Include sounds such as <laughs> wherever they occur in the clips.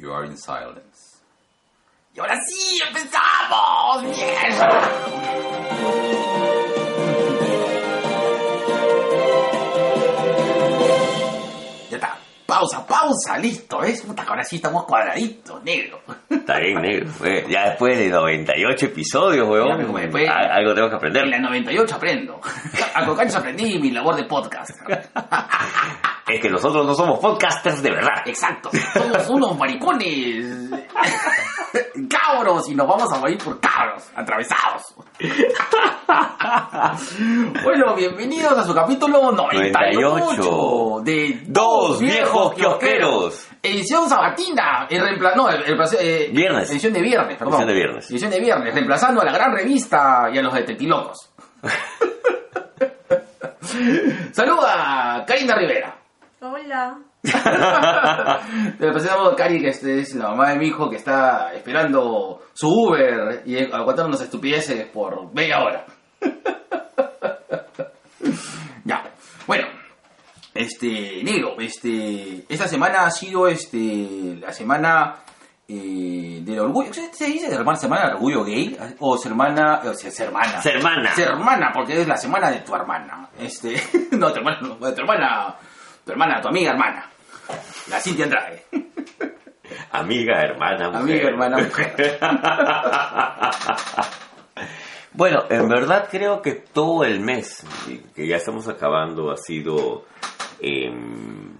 You are in silence. Y ahora sí, empezamos. ¡Mierda! Pausa, pausa, listo, ¿ves? Puta, ahora sí estamos cuadraditos, negro. Está bien, negro. Ya después de 98 episodios, Ya, weón. como después- Algo tengo que aprender. En la 98 aprendo. <laughs> A Cocaños aprendí mi labor de podcast. Es que nosotros no somos podcasters de verdad. Exacto. Somos unos maricones. <laughs> Cabros. Y nos vamos a morir por cabros. Atravesados. <laughs> Bueno, bienvenidos a su capítulo 98 de Dos viejos kiosqueros. Edición sabatina. El reempla- no, el, el- eh, Viernes. Edición de viernes, perdón. Edición de viernes. Edición de viernes. Reemplazando a la gran revista y a los detetilocos. <laughs> Saluda Karina Rivera. Hola. Le presentamos a Cari, que este es la mamá de mi hijo que está esperando su Uber y aguantándonos estupideces por media hora. <laughs> ya. Bueno. Este, negro, este, esta semana ha sido este, la semana eh, del orgullo. ¿Se dice hermana, semana del orgullo gay? O semana, o sea, hermana. Hermana. Ser hermana, porque es la semana de tu hermana. Este, <laughs> no, tu hermana, no, de tu hermana, tu hermana, tu amiga hermana. La Cintia Andrade. <laughs> Amiga, hermana, mujer. Amiga, hermana, mujer. <laughs> Bueno, en verdad creo que todo el mes que ya estamos acabando ha sido... em,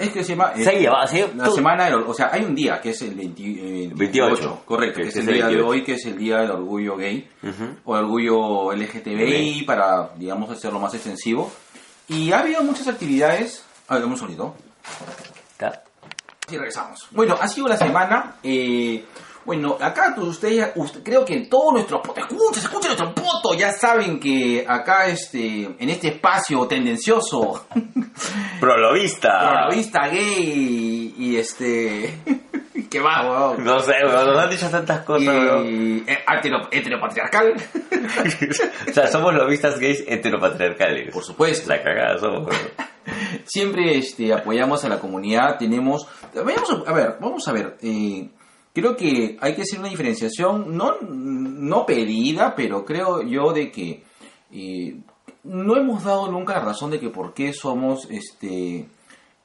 Es que se llama... se ha llevado, se ha- La semana O sea, hay un día que es el 20, eh, 28, correcto, que que es es el el día de 28. hoy, que es el día del orgullo gay, Ujú. o el orgullo LGTBI, para, digamos, hacerlo más extensivo. Y ha habido muchas actividades... A ver, un solito. Y regresamos. Bueno, ha sido la semana. eh, bueno, acá ustedes, usted- creo que todos nuestros potos, escuchen, escuchen nuestro poto, ya saben que acá este, en este espacio tendencioso, <laughs> Prolovista. vista gay y este, <laughs> que va, weón. No sé, weón, nos han dicho tantas cosas, weón. Y, eh, hetero- heteropatriarcal, <laughs> o sea, somos lobistas gays heteropatriarcales. por supuesto. La cagada somos, weón. <laughs> Siempre este, apoyamos a la comunidad, tenemos... Vamos a, a ver, vamos a ver. eh, creo que hay que hacer una diferenciación, no, no pedida, pero creo yo de que eh, no hemos dado nunca la razón de que por qué somos, este,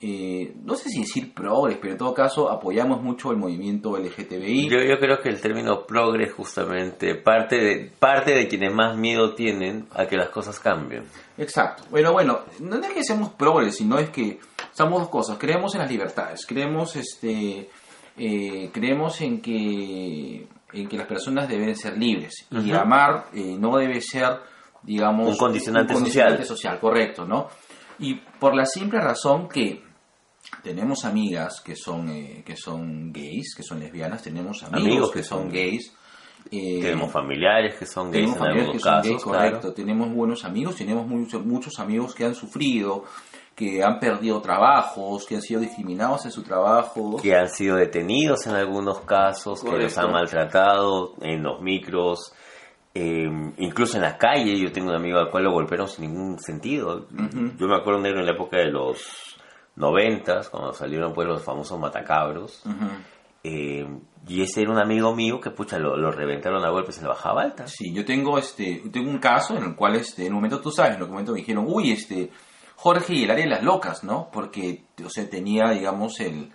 eh, no sé si decir progres, pero en todo caso apoyamos mucho el movimiento LGTBI. Yo, yo creo que el término progre justamente parte de, parte de quienes más miedo tienen a que las cosas cambien. Exacto. Bueno, bueno, no es que seamos progres, sino es que somos dos cosas. Creemos en las libertades, creemos, este, eh, creemos en que, en que las personas deben ser libres y Ujú. amar eh, no debe ser, digamos, Un condicionante condicionante social. social, correcto, ¿no? Y por la simple razón que tenemos amigas que son eh, que son gays, que son lesbianas, tenemos amigos, Amigos que, que son gays. eh, Tenemos familiares que son gays tenemos en familiares algunos que son casos, gays, claro. correcto. Tenemos buenos amigos, tenemos muchos, muchos amigos que han sufrido, que han perdido trabajos, que han sido discriminados en su trabajo. que han sido detenidos en algunos casos, que los Correcto. han maltratado en los micros, eh, incluso en la calle. Yo tengo un amigo al cual lo golpearon sin ningún sentido. Ujú. Yo me acuerdo negro en la época de los noventas, cuando salieron pues los famosos matacabros. Eh, y ese era un amigo mío que pucha lo, lo reventaron a golpes en la bajada alta. Sí, yo tengo este, tengo un caso en el cual este, en un momento tú sabes, en un momento me dijeron, uy, este, Jorge y el área de las locas, ¿no? Porque, o sea, tenía, digamos, el,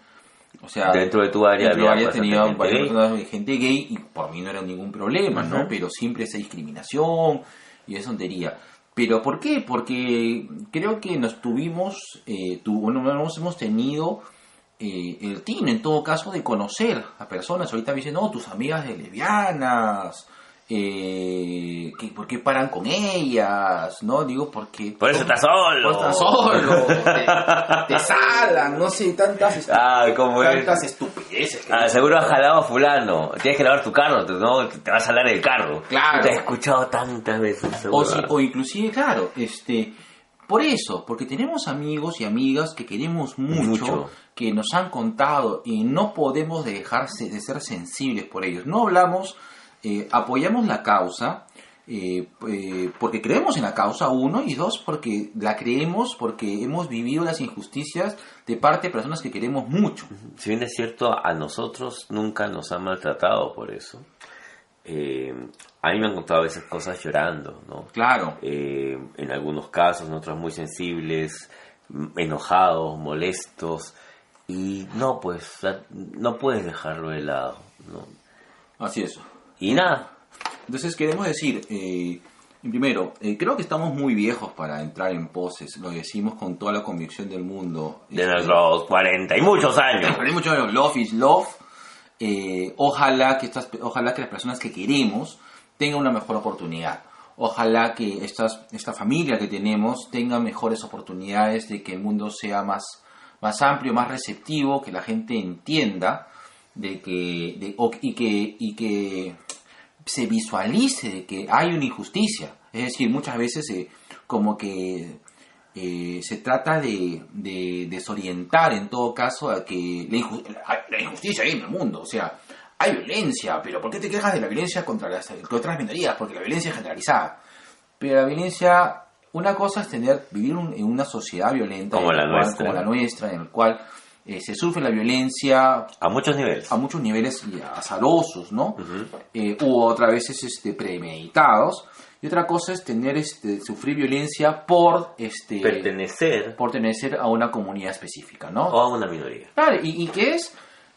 o sea, Dentro de tu área había área tenía gente varias gay. personas de gente gay y por mí no era ningún problema, ¿no? Pero siempre esa discriminación y esa tontería. ¿Pero por qué? Porque creo que nos tuvimos, eh, tu- nos hemos tenido eh, el tino, en todo caso, de conocer a personas. Ahorita me dicen, no, tus amigas de lesbianas, eh, que, ¿por qué paran con ellas? ¿No? Digo, porque... Por eso estás solo. Por solo, te, te <laughs> salan, no sé, tantas, Ah, ¿cómo es? tantas estupideces. que Ah, dicen. seguro has jalado a fulano. Tienes que lavar tu carro, te- ¿no? Te vas a hablar del carro. Claro. Te he escuchado tantas veces. O, si- o inclusive, claro, este, por eso, porque tenemos amigos y amigas que queremos mucho, Mucho. que nos han contado y no podemos dejarse de ser sensibles por ellos. No hablamos, eh, apoyamos la causa, eh, eh, porque creemos en la causa, uno, y dos, porque la creemos porque hemos vivido las injusticias de parte de personas que queremos mucho. Si bien es cierto, a nosotros nunca nos han maltratado por eso. Eh, a mí me han contado a veces cosas llorando, ¿no? Claro. En algunos casos, en otros muy sensibles, m- enojados, molestos. Y no, pues, no puedes dejarlo de lado, ¿no? Así es. Y nada, Entonces queremos decir, eh, primero, eh, creo que estamos muy viejos para entrar en poses, lo decimos con toda la convicción del mundo. de Este, nuestros 40 y muchos años. Pero hay mucho de love is love. Eh, ojalá que estas, ojalá que las personas que queremos tengan una mejor oportunidad. Ojalá que estas, esta familia que tenemos tenga mejores oportunidades de que el mundo sea más, más amplio, más receptivo, que la gente entienda de que, de- o- y que, y que se visualice de que hay una injusticia. Es decir, muchas veces eh, como que eh, se trata de, de desorientar en todo caso a que la, inju- la- la injusticia hay en el mundo. O sea, hay violencia, pero ¿por qué te quejas de la violencia contra las, contra las minorías? Porque la violencia es generalizada. Pero la violencia, una cosa es tener, vivir un- en una sociedad violenta Como la cual- nuestra. como la nuestra, en el cual eh, se sufre la violencia A muchos niveles. a muchos niveles azarosos, ¿no? Ujú. Eh, u otras veces este, premeditados. Y otra cosa es tener, este, sufrir violencia por, este, Pertenecer por pertenecer a una comunidad específica, ¿no? o a una minoría. Claro, y, y que es,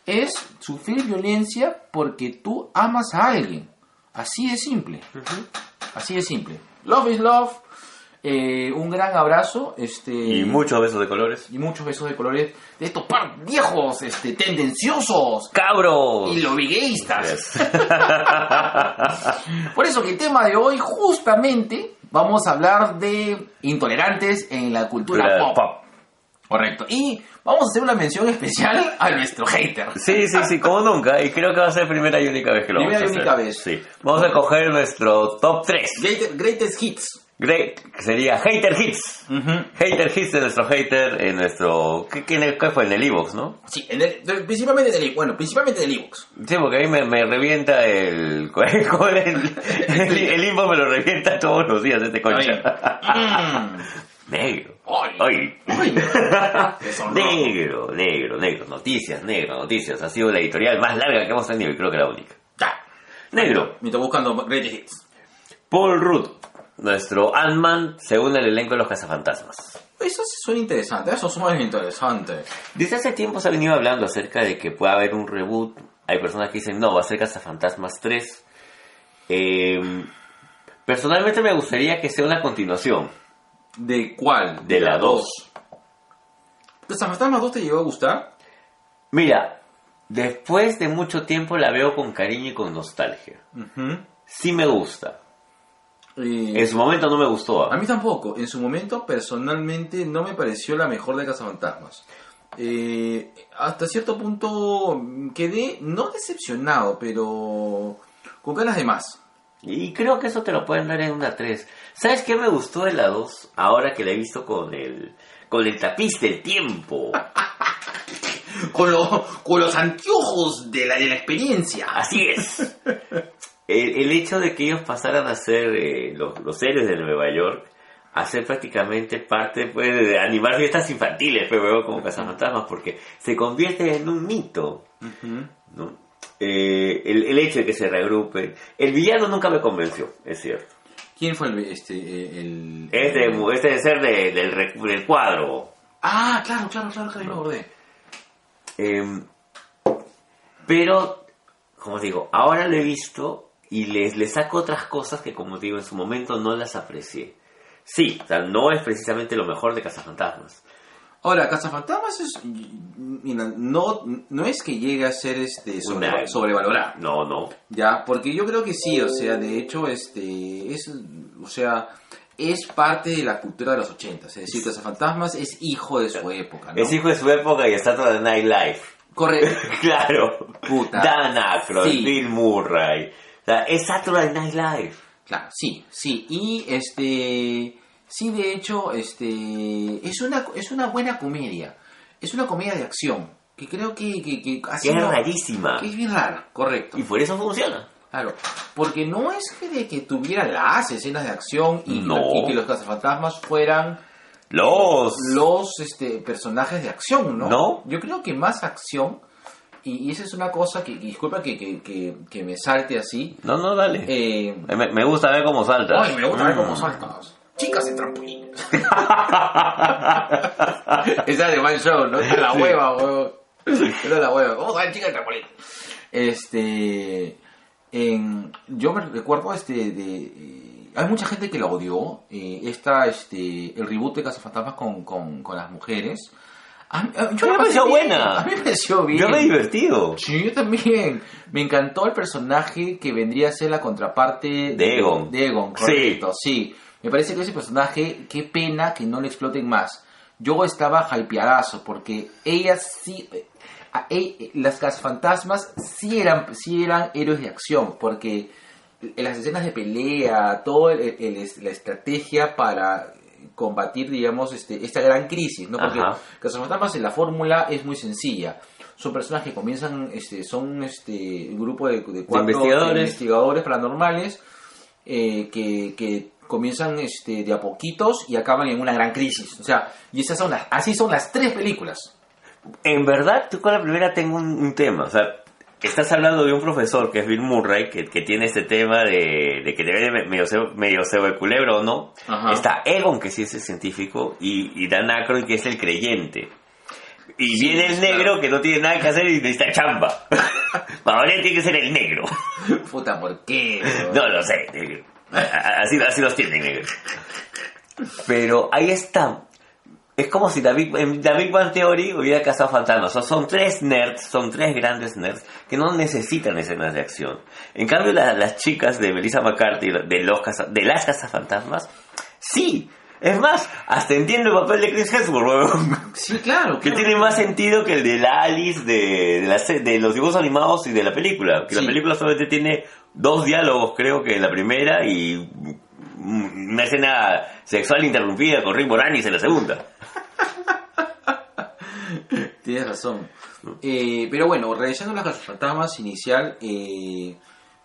es sufrir violencia porque tú amas a alguien. Así de simple. Así de simple. Love is love. Eh, un gran abrazo. Este, Y muchos besos de colores. y muchos besos de colores de estos par viejos, este, tendenciosos ¡Cabros! y lobigueístas. Yes. <laughs> Por eso que el tema de hoy justamente vamos a hablar de intolerantes en la cultura pop. pop. Correcto. Y vamos a hacer una mención especial a nuestro hater. Sí, sí, sí, como nunca. Y creo que va a ser primera y única vez que lo Primera vamos a y hacer. única vez. Sí. Vamos a coger nuestro top 3. Great- Greatest hits. Great, que sería Hater Hits. Hater Hits de nuestro hater en nuestro... ¿Qué, qué, qué fue? En el Evox, ¿no? Sí, en el- principalmente en el, bueno, principalmente en el. Sí, porque ahí me, me revienta el... <laughs> el, el, el inbox me lo revienta todos los días este concha. Mm. <laughs> Negro. Deshonroso. <laughs> Negro, negro, negro. Noticias, negro, noticias. Ha sido la editorial más larga que hemos tenido y creo que la única. Ya. Negro. Me estoy buscando Greatest hits. Paul Rudd, nuestro Ant-Man, según el elenco de los cazafantasmas. Eso sí suena interesante, eso suena interesante. Desde hace tiempo se ha venido hablando acerca de que puede haber un reboot. Hay personas que dicen, no, va a ser Cazafantasmas 3. Eh, personalmente me gustaría que sea una continuación. ¿De cuál? De la dos. ¿Los Fantasmas 2 te llegó a gustar? Mira, después de mucho tiempo la veo con cariño y con nostalgia. Sí me gusta. Eh, En su momento no me gustó. A mí tampoco. En su momento, personalmente, no me pareció la mejor de Cazafantasmas. Eh, hasta cierto punto mm, quedé, no decepcionado, pero con ganas de más. Y creo que eso te lo pueden dar en una 3. ¿Sabes qué me gustó de la 2? Ahora que la he visto con el, con el tapiz del tiempo. <laughs> Con, lo- con los anteojos de la, de la experiencia. Así es. <laughs> El, el hecho de que ellos pasaran a ser eh, los, los héroes de Nueva York, a ser prácticamente parte pues, de animar fiestas infantiles, pero luego como cazafantasmas, porque se convierte en un mito. ¿no? Eh, el, el hecho de que se reagrupen. El villano nunca me convenció, es cierto. ¿Quién fue el... Este, eh, el Este, este ser de- del, del cuadro. Ah, claro, claro, claro, claro, me acordé. Em, pero, como digo, ahora lo he visto y les, le saco otras cosas que, como digo, en su momento no las aprecié. Sí, o sea, no es precisamente lo mejor de Cazafantasmas. Ahora, Cazafantasmas es... Mira, no, no es que llegue a ser este sobre- sobrevalorado. No, no. Ya, porque yo creo que sí, o sea, de hecho, este, es, o sea, es parte de la cultura de los ochentas, es decir, Cazafantasmas es hijo de su época, ¿no? Es hijo de su época y está toda de Nightlife. Correcto. <laughs> claro. Puta. Dan Aykroyd, Sí. Bill Murray. Es Saturday Night Live. Claro, sí, sí, y este, sí, de hecho, este, es una, es una buena comedia, es una comedia de acción, que creo que, que, que ha Que es sido- rarísima. que es bien rara, correcto. Y por eso funciona. Claro, porque no es que de que tuviera las escenas de acción y, No. y que los cazafantasmas fueran Los... los este, personajes de acción, ¿no? ¿No? Yo creo que más acción, y, y esa es una cosa que, disculpa que, que, que, que me salte así, No, no, dale. eh, Me, me gusta ver cómo salta. ay, me gusta ver Mm. cómo saltas. Chicas en trampolín. <laughs> Esa de Man Show, ¿no? Es la hueva, huevón. Es la hueva. ¿Cómo salen chicas en trampolín? Este. En, yo me recuerdo este de. eh, hay mucha gente que la odió. eh, esta, este, el reboot de Cazafantasmas con, con, con las mujeres. A mí- a- yo me pareció buena. A mí me pareció bien. Yo me he divertido. Sí, yo también. Me encantó el personaje que vendría a ser la contraparte De Egon. De Egon, Sí. correcto, sí. Me parece que ese personaje, qué pena que no le exploten más. Yo estaba hypeadazo porque ellas sí. eh, a- eh, las fantasmas sí eran, sí eran héroes de acción porque en las escenas de pelea, toda la estrategia para combatir, digamos, este, esta gran crisis, ¿no? Porque. Cazafantasmas en la fórmula es muy sencilla. Son personajes que comienzan, este, son este, un grupo de, de cuatro investigadores. investigadores paranormales eh, que, que comienzan este, de a poquitos y acaban en una gran crisis. O sea, y esas son las, así son las tres películas. En verdad, tú con la primera tengo un, un tema. O sea, estás hablando de un profesor que es Bill Murray, que, que tiene este tema de, de que debe de medio ser, medio ser de culebra o no. Ajá. Está Egon, que sí es el científico, y, y Dan Aykroyd, que es el creyente. Y Sí, viene el claro. negro que no tiene nada que hacer y necesita chamba. <laughs> Ahora tiene que ser el negro. Puta, ¿por qué? No lo sé. negro. A- Así, así los tienen, negro. <laughs> Pero ahí está. Es como si David, en David Bang Theory hubiera cazado fantasmas. O sea, son tres nerds, son tres grandes nerds que no necesitan escenas de acción. En cambio, la- las chicas de Melissa McCarthy, de, los caza- de las cazafantasmas, sí. Es más, hasta entiendo el papel de Chris Hemsworth. Sí, claro. Que tiene más sentido que el de la Alice de, de, la de los dibujos animados y de la película. Que Sí. la película solamente tiene dos diálogos, creo que en la primera, y una escena sexual interrumpida con Rick Moranis en la segunda. <laughs> Tienes razón. Eh, pero bueno, regresando a las fantasmas inicial, eh,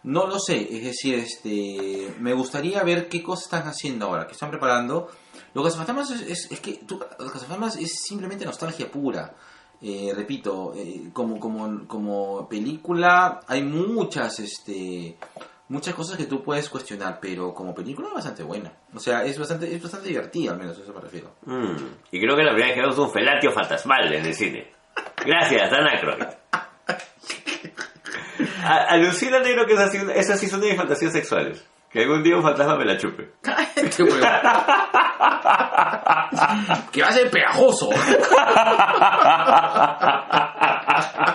no lo sé. Es decir, este, me gustaría ver qué cosas están haciendo ahora, qué están preparando. Los cazafantasmas es, es, que tú- los cazafantasmas es simplemente nostalgia pura. Eh, repito, como, como, como película hay muchas, este, muchas cosas que tú puedes cuestionar, pero como película es bastante buena. O sea, es bastante, es bastante divertida, al menos a eso me refiero. Mm, Y creo que la primera vez que vemos un felatio fantasmal en el cine. Gracias, Dan Aykroyd. <laughs> A- Alucina, negro, que esas esas sí son de mis fantasías sexuales. Que algún día un fantasma me la chupe. <laughs> Que va a ser pegajoso. <laughs>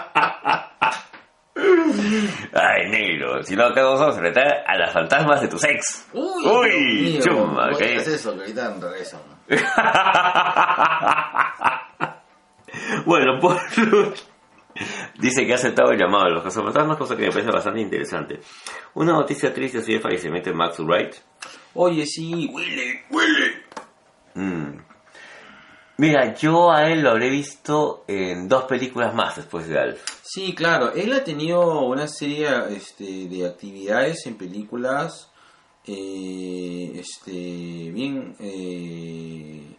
Negro, si no acá vamos a enfrentar a las fantasmas de tu sex. Uy, Uy, mío, ¿cómo ¿qué? haces eso? Que ahorita regresan. <laughs> bueno, por <laughs> Dice que ha aceptado el llamado de los cazafantasmas, cosa que me parece bastante interesante. Una noticia triste ha sido el fallecimiento de Max Wright. Oye, sí, huele, huele. Mm. Mira, yo a él lo habré visto en dos películas más después de Alf. Sí, claro, él ha tenido una serie este, de actividades en películas eh, este, bien, eh,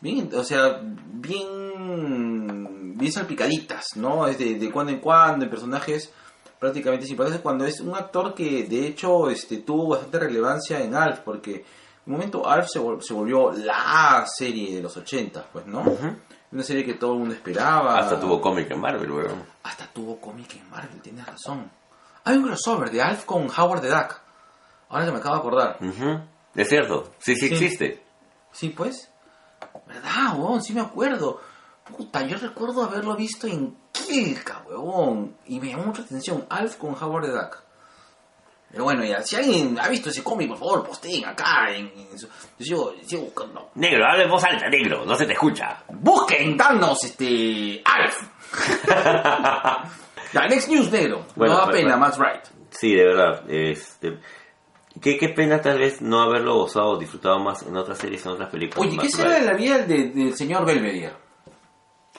bien, o sea, bien, bien salpicaditas, ¿no? Es de, de cuando en cuando, en personajes prácticamente simpáticos, cuando es un actor que de hecho este, tuvo bastante relevancia en Alf, porque en un momento Alf se, vol- se volvió la serie de los 80, pues, ¿no? Una serie que todo el mundo esperaba. Hasta tuvo cómic en Marvel, weón. Hasta tuvo cómic en Marvel, tienes razón. Hay un crossover de Alf con Howard the Duck. Ahora que me acabo de acordar. Ujú. Es cierto, sí, sí, Sí. existe. Sí, pues. ¿Verdad, huevón? Sí me acuerdo. Puta, yo recuerdo haberlo visto en Kilka, huevón. Y me llamó mucha atención. Alf con Howard the Duck. Pero bueno, ya, si alguien ha visto ese cómic, por favor, posteen acá. En, en su- yo sigo, buscando. Negro, habla en voz alta, negro, no se te escucha. Busquen, danos, este. Alf. <laughs> la Next News, negro. Bueno, no da pero- pena, pero- Max Wright. Sí, de verdad. Este, qué, qué pena tal vez no haberlo gozado o disfrutado más en otras series, en otras películas. Oye, ¿qué será de la vida de- del señor Belvedere?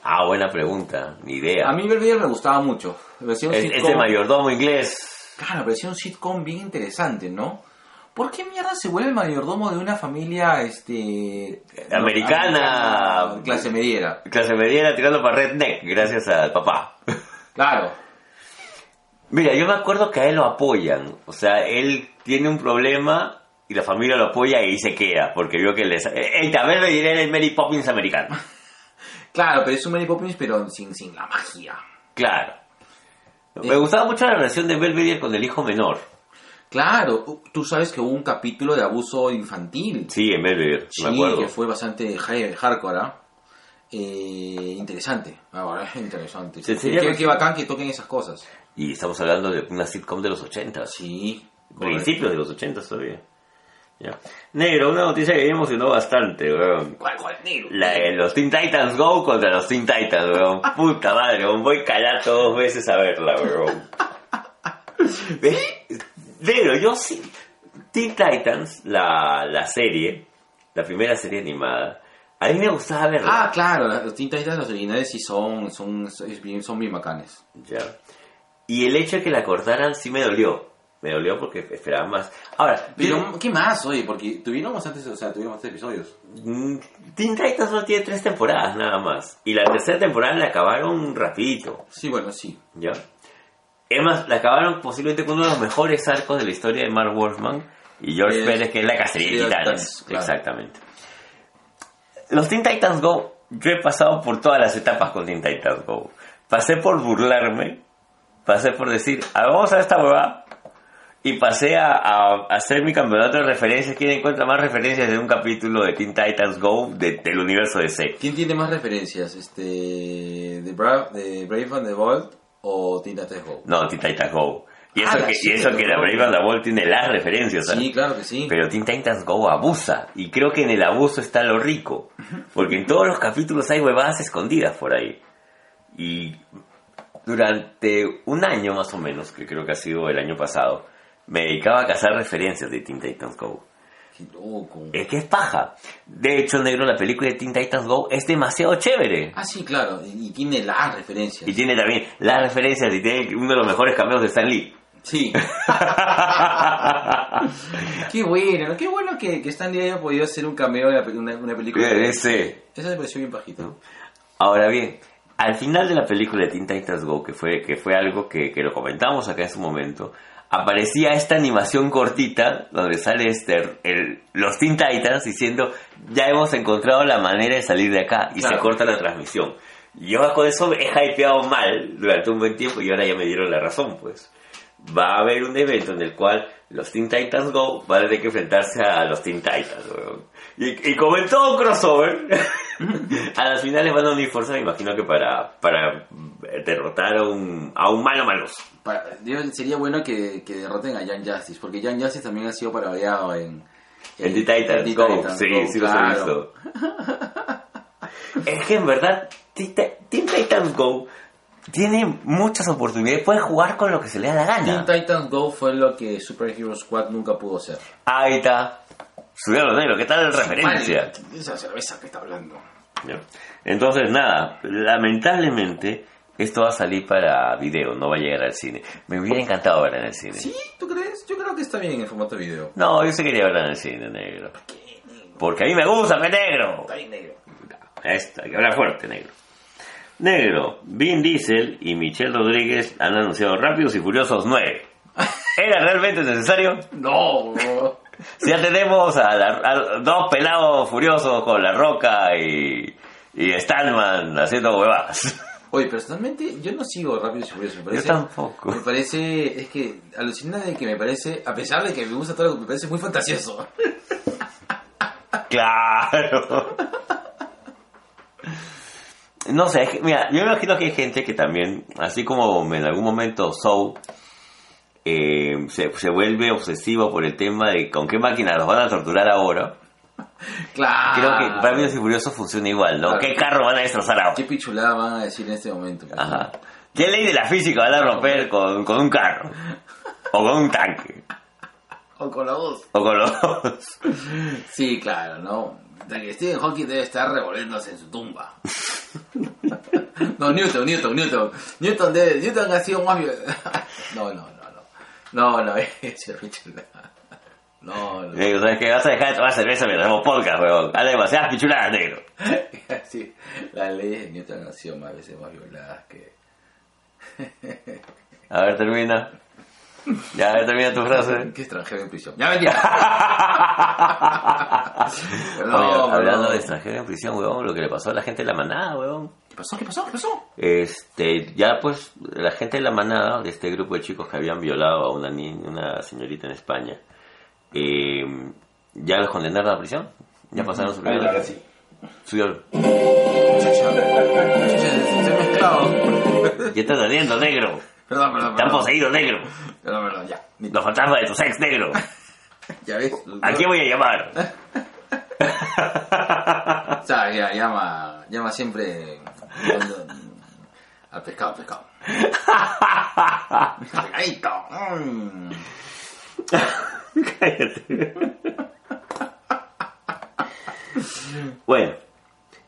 Ah, buena pregunta, ni idea. A mí Belvedere me gustaba mucho. Es, ese mayordomo inglés. Claro, parecía un sitcom bien interesante, ¿no? ¿Por qué mierda se vuelve el mayordomo de una familia, este... Americana. americana, clase mediera? Clase mediana tirando para redneck, gracias al papá. Claro. Mira, yo me acuerdo que a él lo apoyan. O sea, él tiene un problema y la familia lo apoya y se queda, porque vio que les... El también me diré el Mary Poppins americano. Claro, pero es un Mary Poppins, pero sin, sin la magia. Claro. Me gustaba mucho la relación de Belvedere con el hijo menor. Claro, tú sabes que hubo un capítulo de abuso infantil. Sí, en Belvedere, Sí, me acuerdo. que fue bastante hardcore, ¿ah? Eh, interesante, ahora <laughs> interesante. Sí, sería qué- qué bacán que toquen esas cosas. Y estamos hablando de una sitcom de los 80, Sí. principios de los 80 todavía. Ya. Negro, una noticia que me emocionó bastante, weón. ¿Cuál, cuál, negro? La de los Teen Titans Go contra los Teen Titans, weón. <laughs> Puta madre, weón. Voy calato dos veces a verla, weón. <laughs> ¿Ves? Negro, yo sí. Teen Titans, la, la serie, la primera serie animada, a mí me gustaba verla. Ah, claro, los Teen Titans, los originales sí son, son, son bien bacanes. Ya. Y el hecho de que la cortaran sí me dolió. Me dolió porque esperaba más. Ahora, Pero, ¿qué más, oye? Porque tuvieron bastantes, o sea, tuvieron bastantes episodios. Mm, Teen Titans solo tiene tres temporadas nada más. Y la tercera temporada la acabaron rapidito, Sí, bueno, sí. ¿ya? Es más, la acabaron posiblemente con uno de los mejores arcos de la historia de Mark Wolfman y George Eh, Pérez, que es la cacería de titanes. Claro. Exactamente. Los Teen Titans Go, yo he pasado por todas las etapas con Teen Titans Go. Pasé por burlarme, pasé por decir, "Ah, vamos a ver esta huevada, y pasé a, a hacer mi campeonato de referencias. ¿Quién encuentra más referencias de un capítulo de Teen Titans Go de- del universo de DC? ¿Quién tiene más referencias? Este, ¿De, Bra de Brave and the Bold o Teen Titans Go? No, Teen Titans Go. Y eso, Ah, que, sí, y eso que la. Brave and the Bold tiene las referencias, ¿sabes? Sí, claro que sí. Pero Teen Titans Go abusa. Y creo que en el abuso está lo rico. Porque en todos los capítulos hay huevadas escondidas por ahí. Y durante un año más o menos, que creo que ha sido el año pasado, me dedicaba a cazar referencias de Teen Titans Go. Qué loco. Es que es paja. De hecho, negro, la película de Teen Titans Go es demasiado chévere. Ah, sí, claro. Y, tiene las referencias. Y tiene también las referencias y tiene uno de los mejores cameos de Stan Lee. Sí. <laughs> qué bueno, ¿no? qué bueno que, que Stan Lee haya podido hacer un cameo pe- una, una película. Ese. Esa me pareció bien bajito. Ahora bien, al final de la película de Teen Titans Go, que fue, que fue algo que, que lo comentamos acá en su momento, aparecía esta animación cortita donde sale este, el- los Teen Titans diciendo ya hemos encontrado la manera de salir de acá y Claro. se corta la transmisión. Yo con eso he hypeado mal durante un buen tiempo y ahora ya me dieron la razón, pues. Va a haber un evento en el cual los Teen Titans Go van a tener que enfrentarse a los Teen Titans, weón. Y, y como en todo crossover, <laughs> <laughs> a las finales van a unir fuerzas, me imagino que para, para derrotar a un, a un malo maloso. Para- digo, sería bueno que, que derroten a Young Justice, porque Young Justice también ha sido parodiado en... De Titans en Go, Titans sí, Go, sí los he claro. visto. <laughs> es que en verdad, Teen Teen Titans Go tiene muchas oportunidades, puede jugar con lo que se le da la Teen gana. Titans Go fue lo que Super Hero Squad nunca pudo ser. Ahí está. Sudero negro, ¿qué tal la referencia? Esa cerveza que está hablando. Entonces, nada, lamentablemente esto va a salir para video, no va a llegar al cine. Me hubiera encantado verla en el cine. ¿Sí? ¿Tú crees? Yo creo que está bien en el formato de video. No, yo sí quería verla en el cine, negro. Porque a mí me gusta, me negro. Está bien negro. Esto, hay que hablar fuerte, negro. Negro, Vin Diesel y Michelle Rodríguez han anunciado Rápidos y Furiosos 9. <laughs> ¿Era realmente necesario? No, ya tenemos a, la- a dos pelados furiosos con La Roca y, y Stallman haciendo huevadas. Oye, personalmente yo no sigo Rápido y Furioso. Me Yo parece, tampoco. Me parece, es que alucina de que me parece, a pesar de que me gusta todo, me parece muy fantasioso. Claro. No sé, es que, mira, yo me imagino que hay gente que también, así como en algún momento Soul eh, se, se vuelve obsesivo por el tema de con qué máquina los van a torturar ahora. Claro. Creo que Rápidos y Furiosos funciona igual, ¿no? Claro. ¿Qué carro van a destrozar ahora? ¿Qué pichulada van a decir en este momento? pues? Ajá. ¿Qué ley de la física van a romper con, con un carro? O con un tanque. O con la voz. O con los dos. Sí, claro, ¿no? De que Stephen Hawking debe estar revolviéndose en su tumba. <laughs> no, Newton, Newton, Newton. Newton, debe, Newton ha sido más... <laughs> no, no, <laughs> no, no. No, no, ese pichulada. No, no. Le digo, ¿sabes qué? Vas a dejar de tomar cerveza mientras hacemos podcast, weón. Hay demasiadas pichuladas, negro. <laughs> Sí, las leyes de Newton han sido más veces más violadas que... <laughs> A ver, termina. Ya, a ver, termina tu frase. ¿Qué extranjero en prisión? ¡Ya mentira! Hablando de extranjero en prisión, weón, lo que le pasó a la gente de la manada, weón. ¿Qué pasó? ¿Qué pasó? ¿Qué pasó? Este, ya pues, la gente de la manada, de este grupo de chicos que habían violado a una niña, una señorita en España, eh, ya los condenaron a prisión. Ya pasaron su primera sí. su se ha mezclado. ¿Qué estás haciendo, negro? Perdón, perdón, Te han perdón. poseído, negro. Perdón, perdón, ya. Los fantasmas de tu sex, negro. <laughs> Ya ves. ¿A quién voy a llamar? <laughs> O sea, ya, llama, llama siempre al pescado, al pescado. <laughs> Pescadito. mm. Cállate. <laughs> bueno,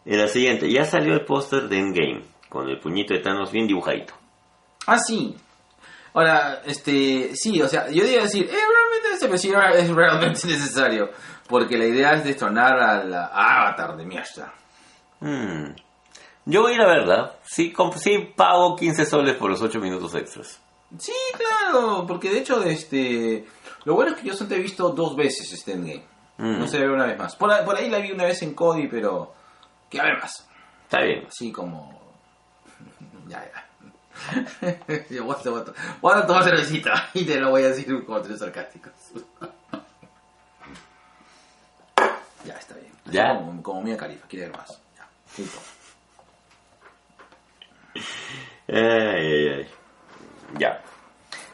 en la siguiente, ya salió el póster de Endgame, con el puñito de Thanos bien dibujadito. Ah, sí. Ahora, este, sí, o sea, yo diría decir, eh, realmente sí, es realmente <laughs> necesario. Porque la idea es destronar a la Avatar de mierda. Hmm. Yo voy a ir a verla. Sí, sí pago 15 soles por los 8 minutos extras. Sí, claro, porque de hecho, este, lo bueno es que yo solamente he visto dos veces este Endgame. Mm. No se ve una vez más. Por, ahí- por ahí la vi una vez en Cody, pero que a ver más. Está bien. Así como... <laughs> ya, ya. Yo voy a, voy a- voy a tomar cervecita <laughs> y te lo voy a decir con comentarios sarcásticos. <laughs> ya, está bien. Así Ya. Como, como Mia Califa, quiere ver más. Ya, listo. <laughs> Ay, ay, ay. Ya.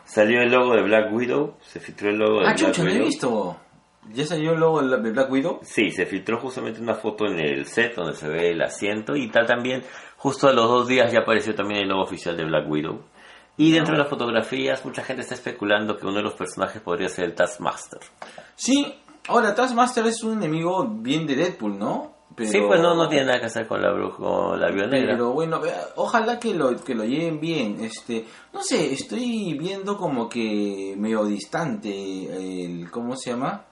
Salió el logo de Black Widow. Se filtró el logo de Ah, Black chucha, no he Widow. visto. ¿Ya salió el logo de Black Widow? Sí, se filtró justamente una foto en el set donde se ve el asiento y tal también, justo a los dos días ya apareció también el logo oficial de Black Widow. Y dentro de las fotografías mucha gente está especulando que uno de los personajes podría ser el Taskmaster. Sí. Ahora, Taskmaster es un enemigo bien de Deadpool, ¿no? Pero- Sí, pues no, no tiene nada que hacer con la bruja, con la Viuda Negra. Pero bueno, ojalá que lo, que lo lleven bien. Este, no sé, estoy viendo como que medio distante el, ¿cómo se llama?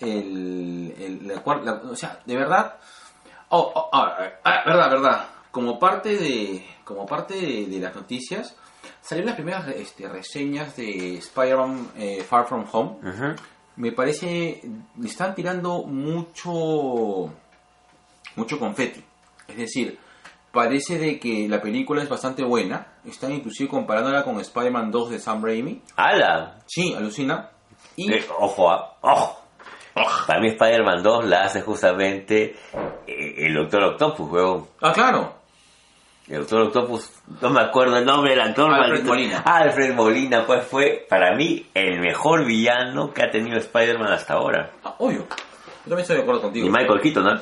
El, el la cuar- la- o sea, de verdad. Oh, oh, ah, ah, verdad, verdad. Como parte de, como parte de, de las noticias, salieron las primeras este, reseñas de Spider-Man eh, Far From Home. Me parece, le están tirando mucho, mucho confeti. Es decir, parece de que la película es bastante buena. Están inclusive comparándola con Spider-Man 2 de Sam Raimi. ¡Hala! Sí, alucina. Y Eh, ojo, ah, ojo. Para mí Spider-Man 2 la hace justamente eh, el Doctor Octopus, huevón. ah, claro. El Doctor Octopus, no me acuerdo el nombre del actor. Alfred maldito. Molina. Alfred Molina, pues fue para mí el mejor villano que ha tenido Spider-Man hasta ahora. Ah, obvio. Yo también estoy de acuerdo contigo. Y Michael Keaton, ¿no?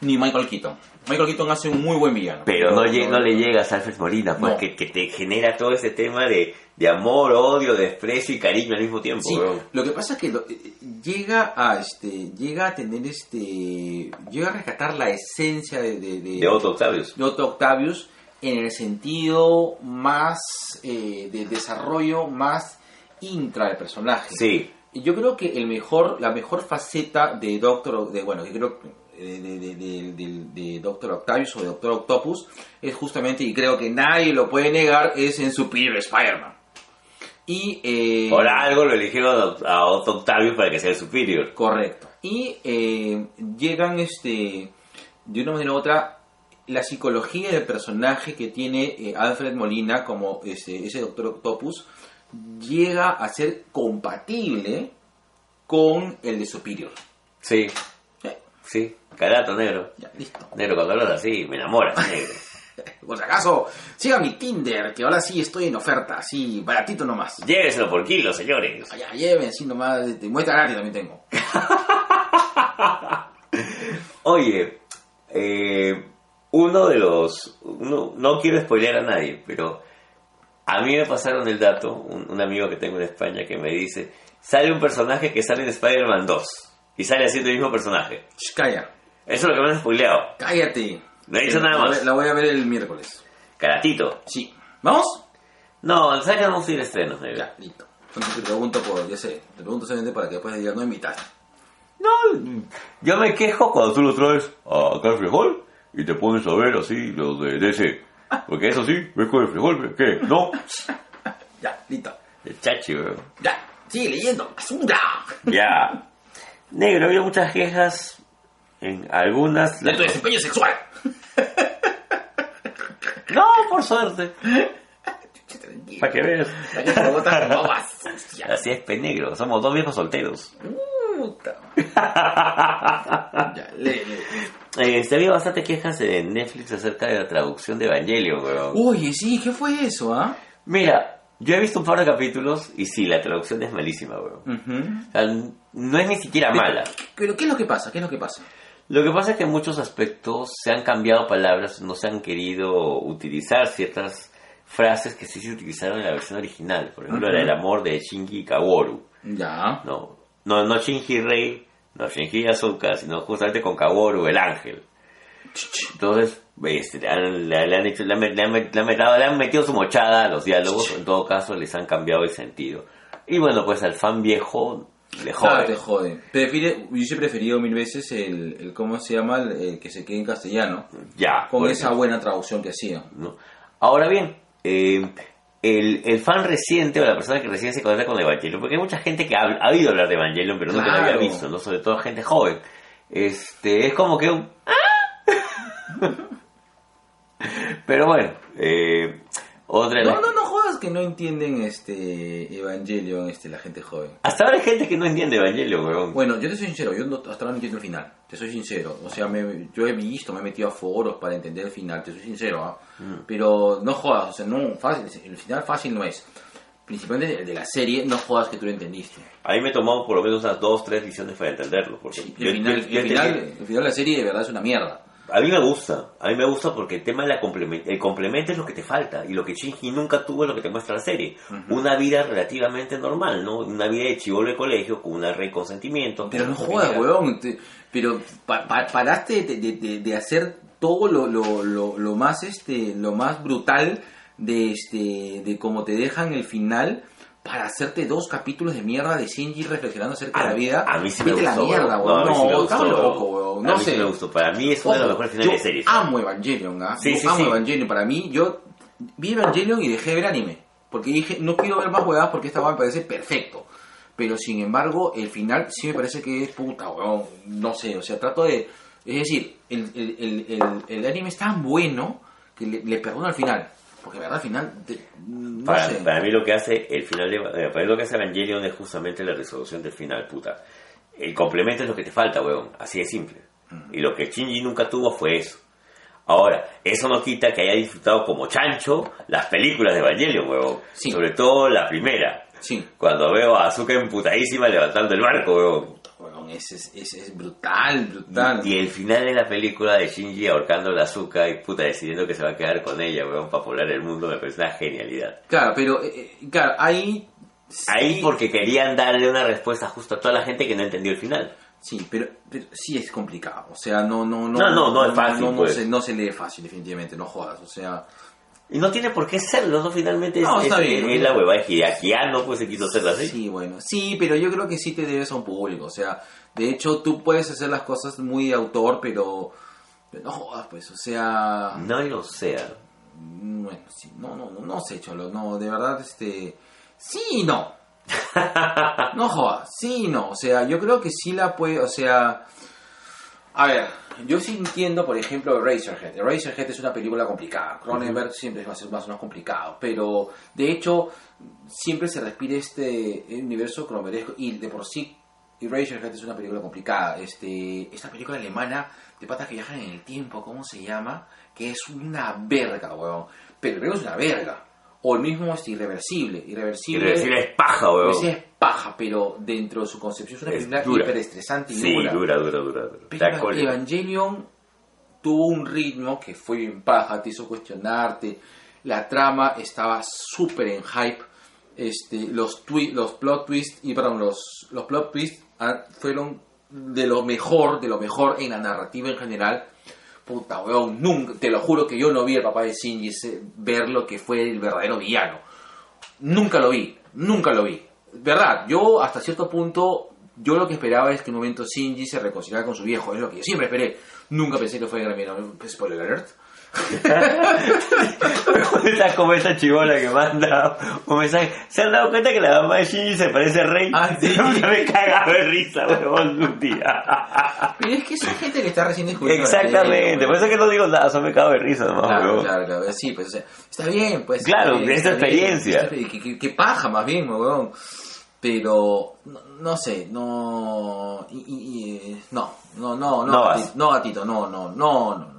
Ni Michael Keaton. Michael Keaton hace un muy buen villano. Pero no, le llegas a Alfred Molina, pues No. que, te genera todo ese tema de, de amor, odio, desprecio y cariño al mismo tiempo. Sí, weón. lo que pasa es que lo- eh, llega a este llega a tener este llega a rescatar la esencia de, de, de- De Otto Octavius. de Otto Octavius en el sentido más eh, de desarrollo más intra del personaje. Sí, yo creo que el mejor, la mejor faceta de Doctor, de, bueno, que creo que, de, Doctor Octavius o de Doctor Octopus es justamente, y creo que nadie lo puede negar, es en Superior Spider-Man. Y, eh, por algo lo eligieron a a Otto Octavius para que sea el superior. Correcto. Y eh, llegan este de una manera u otra la psicología del personaje que tiene eh, Alfred Molina como ese, ese Doctor Octopus llega a ser compatible con el de Superior. Sí, Eh, sí, carato negro. ya, listo. Negro, cuando hablas así, me enamoras, negro. <laughs> Por si acaso, siga mi Tinder, que ahora sí estoy en oferta, así, baratito nomás. Lléveselo por kilo, señores. Ya, lleven, así nomás, de muestra gratis también tengo. <laughs> Oye, eh, uno de los... uno- no quiero spoilear a nadie, pero a mí me pasaron el dato, un, un amigo que tengo en España que me dice, sale un personaje que sale en Spider-Man 2 y sale haciendo el mismo personaje. Calla, Eso es lo que me han spoileado. cállate. No he dicho nada más. La voy a ver el miércoles. Caratito. Sí. ¿Vamos? No, ¿sabes que vamos a ir a estrenos, negro? Ya, listo. Entonces te pregunto por, ya sé, te pregunto solamente para que después digas, no invitaste. No, yo me quejo cuando tú lo traes a al frijol y te pones a ver así los de DC. Porque eso sí, ves con el frijol, ¿qué? No, <laughs> Ya, listo. el chachi, weón. Ya, sigue leyendo. ¡Basura! Ya. Negro, había muchas quejas en algunas. De tu desempeño sexual. No, por suerte. Para que veas. Así es, penegro. Somos dos viejos solteros. Ya, lee, lee. Este, había bastante quejas en Netflix acerca de la traducción de Evangelion, weón. Oye, sí, ¿qué fue eso, ah? Mira, yo he visto un par de capítulos y sí, la traducción es malísima, weón. Ujú. O sea, no es ni siquiera mala. Pero, ¿qué es lo que pasa? ¿Qué es lo que pasa? Lo que pasa es que en muchos aspectos se han cambiado palabras, no se han querido utilizar ciertas frases que sí se utilizaron en la versión original. Por ejemplo, la del amor de Shinji Kaworu. Ya. No, no, no Shinji Rei, no Shinji Asuka, sino justamente con Kaworu, el ángel. Entonces, este, le, han, le- le han hecho- le han- le han- le han metido su mochada a los diálogos, en todo caso les han cambiado el sentido. Y bueno, pues al fan viejo le Claro, jode. te jode. Prefiere, yo he preferido mil veces el, el ¿cómo se llama? El, el que se quede en castellano. Ya, Con esa ejemplo, buena traducción que hacía. ¿no? Ahora bien, eh, el, el fan reciente o la persona que recién se conecta con Evangelion, porque hay mucha gente que ha, ha oído hablar de Evangelion, pero nunca lo había Claro. visto, ¿no? Sobre todo gente joven. Este, es como que un... ¡Ah! <laughs> pero bueno, eh, otra de las- No, no, no jodas que no entienden este Evangelion, este, la gente joven. Hasta ahora hay gente que no entiende Evangelion, weón. Bueno, yo te soy sincero, yo no- hasta ahora no entiendo el final. Te soy sincero. O sea, me- yo he visto, me he metido a foros para entender el final, te soy sincero, ¿ah? Pero no jodas, o sea, no, fácil, el final fácil no es. Principalmente el de la serie, no jodas que tú lo entendiste. A mí me tomó por lo menos unas dos, tres visiones para entenderlo. Porque El, yo- final, yo el, final, el final de la serie de verdad es una mierda. A mí me gusta, a mí me gusta porque el tema de la complement el complemento es lo que te falta y lo que Shinji nunca tuvo es lo que te muestra la serie. Una vida relativamente normal, ¿no? Una vida de chivolo de colegio con una red consentimiento. Pero no jodas, weón. te- pero pa- pa- paraste de, de- de- de hacer todo lo, lo, lo, lo más este lo más brutal de este de cómo te dejan el final para hacerte dos capítulos de mierda de Shinji reflexionando acerca de la vida. a mí sí me gustó. la mierda, weón. No, a mí sí me No, gustó, loco. A No sí sé. me gustó. Para mí es uno de los mejores finales de series. Amo Evangelion, ¿ah? Sí, Yo sí, amo sí. Evangelion. Para mí, yo vi Evangelion y dejé de ver anime. Porque dije, no quiero ver más huevadas porque esta hueá me parece perfecto. Pero sin embargo, el final sí me parece que es puta, weón. No sé, o sea, trato de. Es decir, el, el, el, el, el anime es tan bueno que le, le perdono al final. Porque, verdad, al final. te- no Para, sé. para mí lo que hace el final de, eh, para mí lo que hace Evangelion es justamente la resolución del final, puta. El complemento es lo que te falta, weón. Así de simple. Y lo que Shinji nunca tuvo fue eso. Ahora, eso no quita que haya disfrutado como chancho las películas de Evangelion, weón. Sí. Sobre todo la primera. Sí, Cuando veo a Azuka emputadísima levantando el barco, weón. Weón, es, ese es brutal, brutal. Y el final de la película de Shinji ahorcando la Azuka y puta decidiendo que se va a quedar con ella, weón, para poblar el mundo, me parece una genialidad. Claro, pero, eh, eh, claro, ahí. Ahí sí- porque querían darle una respuesta justo a toda la gente que no entendió el final. Sí, pero, pero sí es complicado. O sea, no, no, no. No, no, no es fácil, No, no pues. se, no se lee fácil, definitivamente, no jodas. O sea, Y no tiene por qué serlo, ¿no? Finalmente es, No, está es- bien. es la hueva Anno, pues se quiso hacerlo así. sí, bueno, sí, pero yo creo que sí te debes a un público. O sea, de hecho, tú puedes hacer las cosas muy de autor, pero. pero no jodas, pues, o sea. No lo sea. Bueno, sí, no, no, no, no sé, Cholo, no, de verdad, este. Sí y no. <laughs> No jodas, sí y no. O sea, yo creo que sí la puede, o sea. A ver, yo sí entiendo, por ejemplo, Razorhead. Razorhead es una película complicada. Cronenberg siempre va a ser más o menos complicado. Pero, de hecho, siempre se respira este universo cronenbergesco. Y de por sí, Razorhead es una película complicada. Este, esta película alemana de patas que viajan en el tiempo, ¿cómo se llama? Que es una verga, weón. Pero el es una verga. O el mismo es irreversible. Irreversible. Irreversible es paja, weón. Es paja, pero dentro de su concepción es una Es película dura. hiperestresante y Sí, dura. dura, dura, dura. dura. Pero. Evangelion tuvo un ritmo que fue en paja, te hizo cuestionarte. La trama estaba súper en hype. Este, los, twi- los plot twists, y perdón, los, los plot twists ah, fueron de lo mejor, de lo mejor en la narrativa en general. Puta, weón, nunca, te lo juro que yo no vi al papá de Shinji ver lo que fue el verdadero villano. Nunca lo vi, nunca lo vi. verdad, yo hasta cierto punto, yo lo que esperaba es que en un momento Shinji se reconciliara con su viejo, es lo que yo siempre esperé. Nunca pensé que fuera Grammy, pues, spoiler alert. Esa como esa chivola que manda un mensaje. ¿Se han dado cuenta que la mamá de Shinji se parece a Rey? Ah, sí. <laughs> me cagaba de risa, huevón, un día. Pero es que esa gente que está recién descubriendo. Exactamente, tele, por eso es que no digo nada, solo me cago de risa nomás, Claro, huevón. claro, claro. Sí, pues, o sea, está bien, pues. Claro, bien, esa bien, experiencia. exper- que, que- que paja, más bien, weón. Pero, no, no sé, no. y- y- y- no, no, no, no, No gatito, no, no, no, no, no,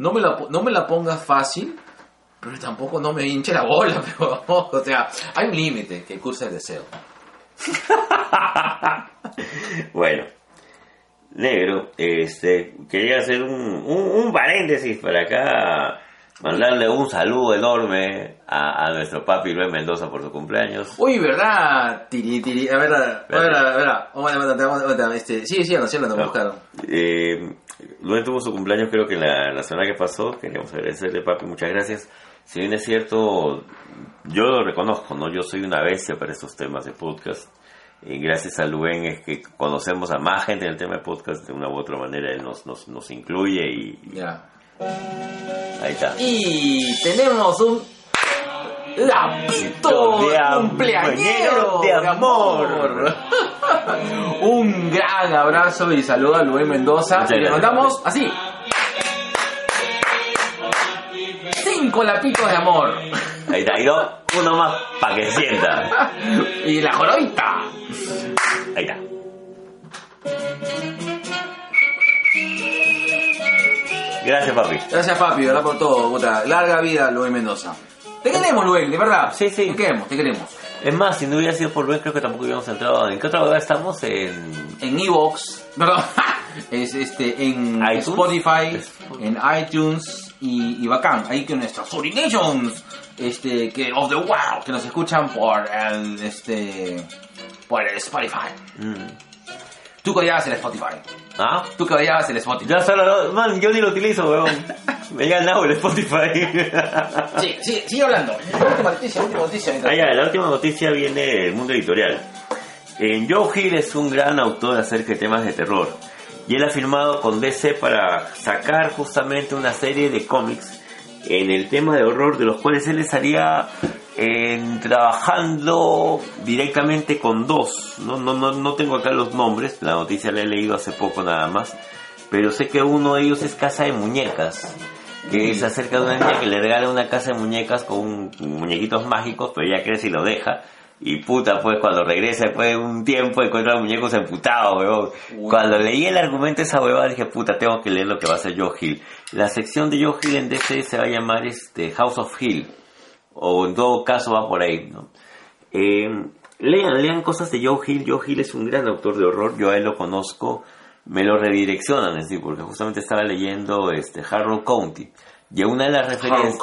no. Me la, no me la pongas fácil, pero tampoco no me hinche la bola, pero, o sea, hay un límite que cursa el deseo. Bueno, negro, este, quería hacer un, un, un paréntesis para acá, mandarle un saludo enorme a, a nuestro papi Luis Mendoza por su cumpleaños. Uy, ¿verdad? Tiri, tiri, a ver, a ver, a ver, a ver, aguanta, aguanta, aguanta, aguanta, este, sí, sí, anunciando, no me buscaron. Eh, Luis tuvo su cumpleaños creo que la, la semana que pasó, queríamos agradecerle papi, muchas gracias. Si bien es cierto, yo lo reconozco, ¿no? Yo soy una bestia para estos temas de podcast. Y gracias a Luen es que conocemos a más gente en el tema de podcast de una u otra manera, él nos, nos, nos incluye y, y Ya. ahí está. Y tenemos un lapito De cumpleañero de amor. un gran abrazo y saludo a Luis Mendoza. Y le mandamos así. Cinco lapitos de amor. Ahí está, y no, uno más para que sienta. <laughs> y la jorobita. Ahí está. Gracias papi. Gracias papi, ¿verdad? Por todo. puta. Larga vida, Luis Mendoza. Te queremos, Luis, de verdad. Sí, sí. Te queremos, te queremos. Es más, si no hubiera sido por Luis, creo que tampoco hubiéramos entrado. ¿En qué otra hora estamos? En. en Evox, perdón, <laughs> es este en iTunes. Spotify, en iTunes y, y bacán, ahí que Orinations, este que of the world, que nos escuchan por el este por el Spotify. Mm. Tú que odiabas el Spotify. ¿Ah? Tú que odiabas el Spotify. Ya solo. Man, yo ni lo utilizo, weón. <laughs> Me llega now el Spotify. Sí, sí, sigue hablando. Última noticia, última noticia. Ah, ya, la última noticia viene del mundo editorial. Eh, Joe Hill es un gran autor acerca de temas de terror. Y él ha firmado con DC para sacar justamente una serie de cómics en el tema de horror, de los cuales él estaría eh, trabajando directamente con dos. No, no, no, no tengo acá los nombres, la noticia la he leído hace poco nada más. Pero sé que uno de ellos es Casa de Muñecas que es acerca de una niña que le regala una casa de muñecas con un- muñequitos mágicos, pero ella crece y lo deja. Y puta, pues cuando regresa después de un tiempo encuentra los muñecos emputados, weón. Cuando leí el argumento de esa huevada dije, puta, tengo que leer lo que va a hacer Joe Hill. La sección de Joe Hill en DC se va a llamar este House of Hill. O en todo caso va por ahí, ¿no? Eh, lean, lean cosas de Joe Hill. Joe Hill es un gran autor de horror, yo a él lo conozco. Me lo redireccionan, es decir, porque justamente estaba leyendo este Harrow County. Y en una de las referencias...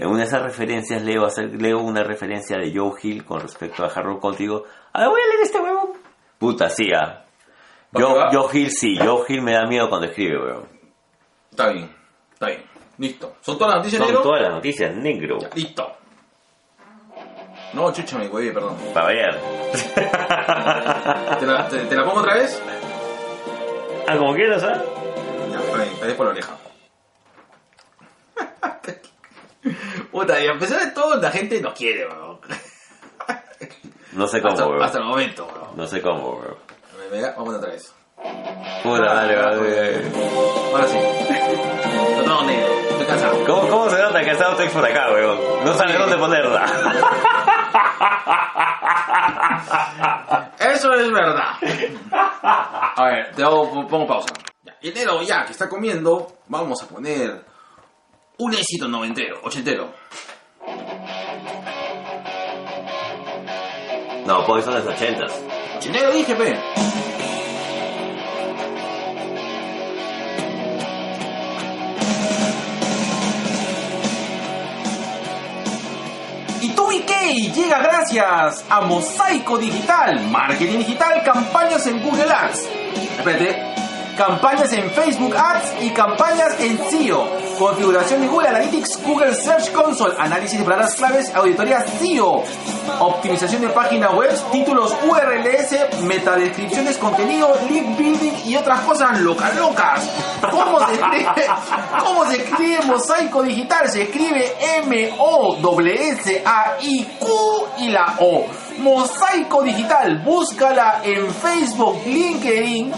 En una de esas referencias leo, hacer- leo una referencia de Joe Hill con respecto a Harold Conti y digo, ah, voy a leer este huevón. Puta, sí, ah. ¿Va Joe, Hill sí, Joe Hill me da miedo cuando escribe, weón. Está bien, está bien. Listo. ¿Son todas las noticias, Son negro? todas las noticias, negro. Ya, Listo. No, chucha, me güey, perdón. Para variar. ¿Te la, te, te la pongo otra vez? ah, como quieras, ¿ah? Ya, está bien, te por la oreja. Puta, y a pesar de todo, la gente nos quiere, weón. No sé cómo, Hasta, weón. hasta el momento, weón. No sé cómo, weón. Venga, vamos otra vez. Puta, dale. Ahora sí. Está negro, estoy cansado. ¿Cómo, ¿Cómo se nota que estado Tex por acá, weón? No sabe dónde ponerla. Eso es verdad. A ver, te hago, pongo pausa. Ya, Y enero ya que está comiendo, vamos a poner un éxito noventero, ochentero. No, pues son los ochentas. Ochentero dije, pe. Ikei llega gracias a Mosaico Digital, marketing digital, campañas en Google Ads. Espérate, campañas en Facebook Ads y campañas en SEO. configuración de Google Analytics, Google Search Console, análisis de palabras claves, auditoría SEO, optimización de páginas web, títulos URLs, metadescripciones, contenido, link building y otras cosas locas locas. ¿Cómo se escribe, cómo se escribe mosaico digital? Se escribe M-O-S-A-I-Q y la O. Mosaico Digital, búscala en Facebook, LinkedIn,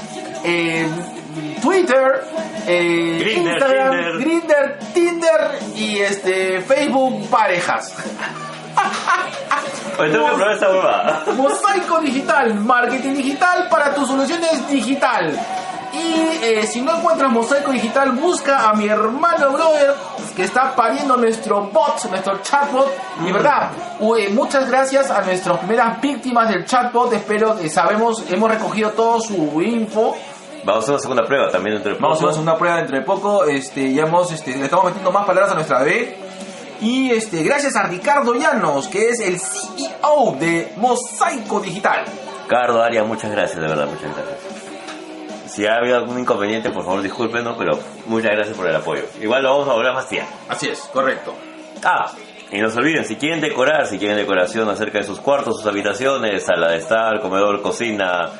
en Twitter, eh, Grindr, Instagram, Tinder. Grindr, Tinder y este Facebook parejas. Oye, tengo que probar esta hueva. Mosaico Digital, marketing digital para tus soluciones digital. Y eh, si no encuentras Mosaico Digital, busca a mi hermano brother que está pariendo nuestro bot, nuestro chatbot. Y verdad, uy, muchas gracias a nuestras primeras víctimas del chatbot. Espero que sabemos, hemos recogido todo su info. Vamos a hacer una segunda prueba también entre Vamos a poco. hacer una prueba dentro de poco. Este, ya hemos, este, le estamos metiendo más palabras a nuestra bebé. Y este, gracias a Ricardo Llanos, que es el CEO de Mosaico Digital. Cardo Aria, muchas gracias, de verdad, muchas gracias. Si ha habido algún inconveniente, por favor discúlpenos, pero muchas gracias por el apoyo. Igual lo vamos a volver a fastidiar. Así es, correcto. Ah, y no se olviden, si quieren decorar, si quieren decoración acerca de sus cuartos, sus habitaciones, sala de estar, comedor, cocina,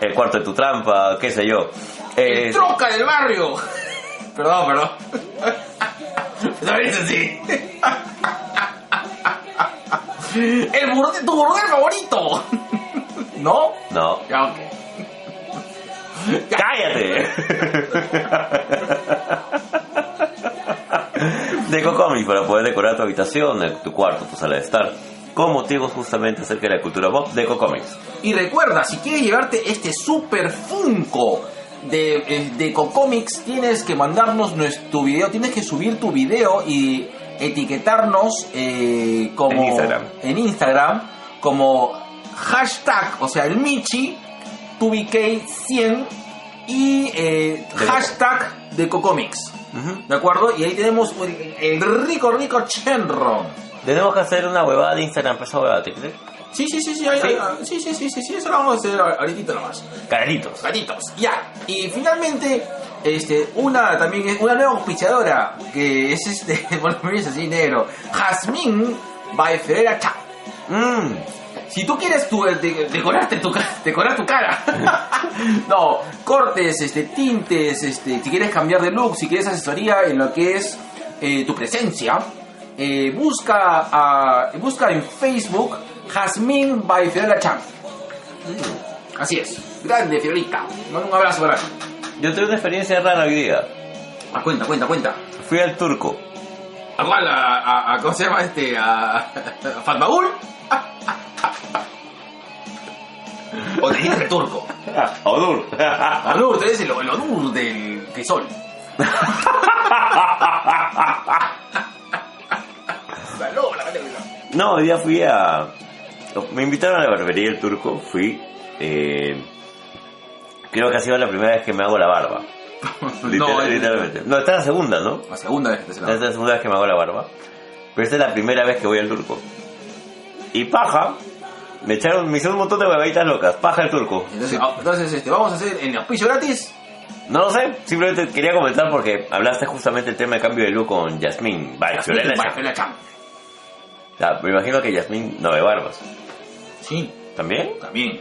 el cuarto de tu trampa, qué sé yo. Eh, El troca del barrio. <laughs> Perdón, perdón. No es así. El burdel, tu burdel favorito. ¿No? no, Ya, ok. ¡cállate! Deco Comics para poder decorar tu habitación, eh, tu cuarto, tu sala de estar, con motivos justamente acerca de la cultura pop, Deco Comics. Y recuerda, si quieres llevarte este super Funko de, eh, de Cocomics, tienes que mandarnos nuestro video, tienes que subir tu video y etiquetarnos eh, como En Instagram. en Instagram como hashtag, o sea, el Michi, 2BK100 y eh, De hashtag de Cocomics. ¿De acuerdo? Y ahí tenemos el, el rico, rico Chenron. Tenemos que hacer una huevada de Instagram, pues, esa huevada, ¿te crees? Sí, sí, sí, sí, ahí- ¿Sí? ahí- sí, sí, sí, sí, sí, eso lo vamos a hacer ahorita nomás. Carritos. Gatitos, ya. Y finalmente, este, una también es una nueva auspiciadora, que es este, <laughs> bueno, me así negro, Jazmín by Ferreira Cha. Mmm, Si tú quieres tu, de- decorarte tu, ca- <laughs> decorar tu cara, <laughs> no, cortes, este, tintes, este, si quieres cambiar de look, si quieres asesoría en lo que es eh, tu presencia, eh, busca, a- busca en Facebook Jazmín by Fiorella Chan. Así es, grande Fiorita. Un abrazo grande. yo tuve una experiencia rara hoy día. Ah, cuenta, cuenta, cuenta. Fui al turco. ¿A cuál? ¿A, a- a- cómo se llama este? ¿A, a Fatmaul? <laughs> ¿O te dijiste turco? Odur. Onur, tú eres el, el Onur del crisol. <laughs> La no, hoy día fui a... Me invitaron a la barbería del turco, fui... Eh, creo que ha sido la primera vez que me hago la barba. <laughs> Literal- No, literalmente. No, esta es la segunda, ¿no? La segunda vez que te se Esta es la segunda vez que me hago la barba. Pero esta es la primera vez que voy al turco. Y paja, me echaron, me hicieron un montón de huevaditas locas. Paja el turco. Entonces, ah, entonces este, vamos a hacer en auspicio gratis. No lo sé, simplemente quería comentar porque hablaste justamente el tema de cambio de look con Yasmín. Vale, Fiorella Me imagino que Yasmín no ve barbas. Sí, ¿También? también.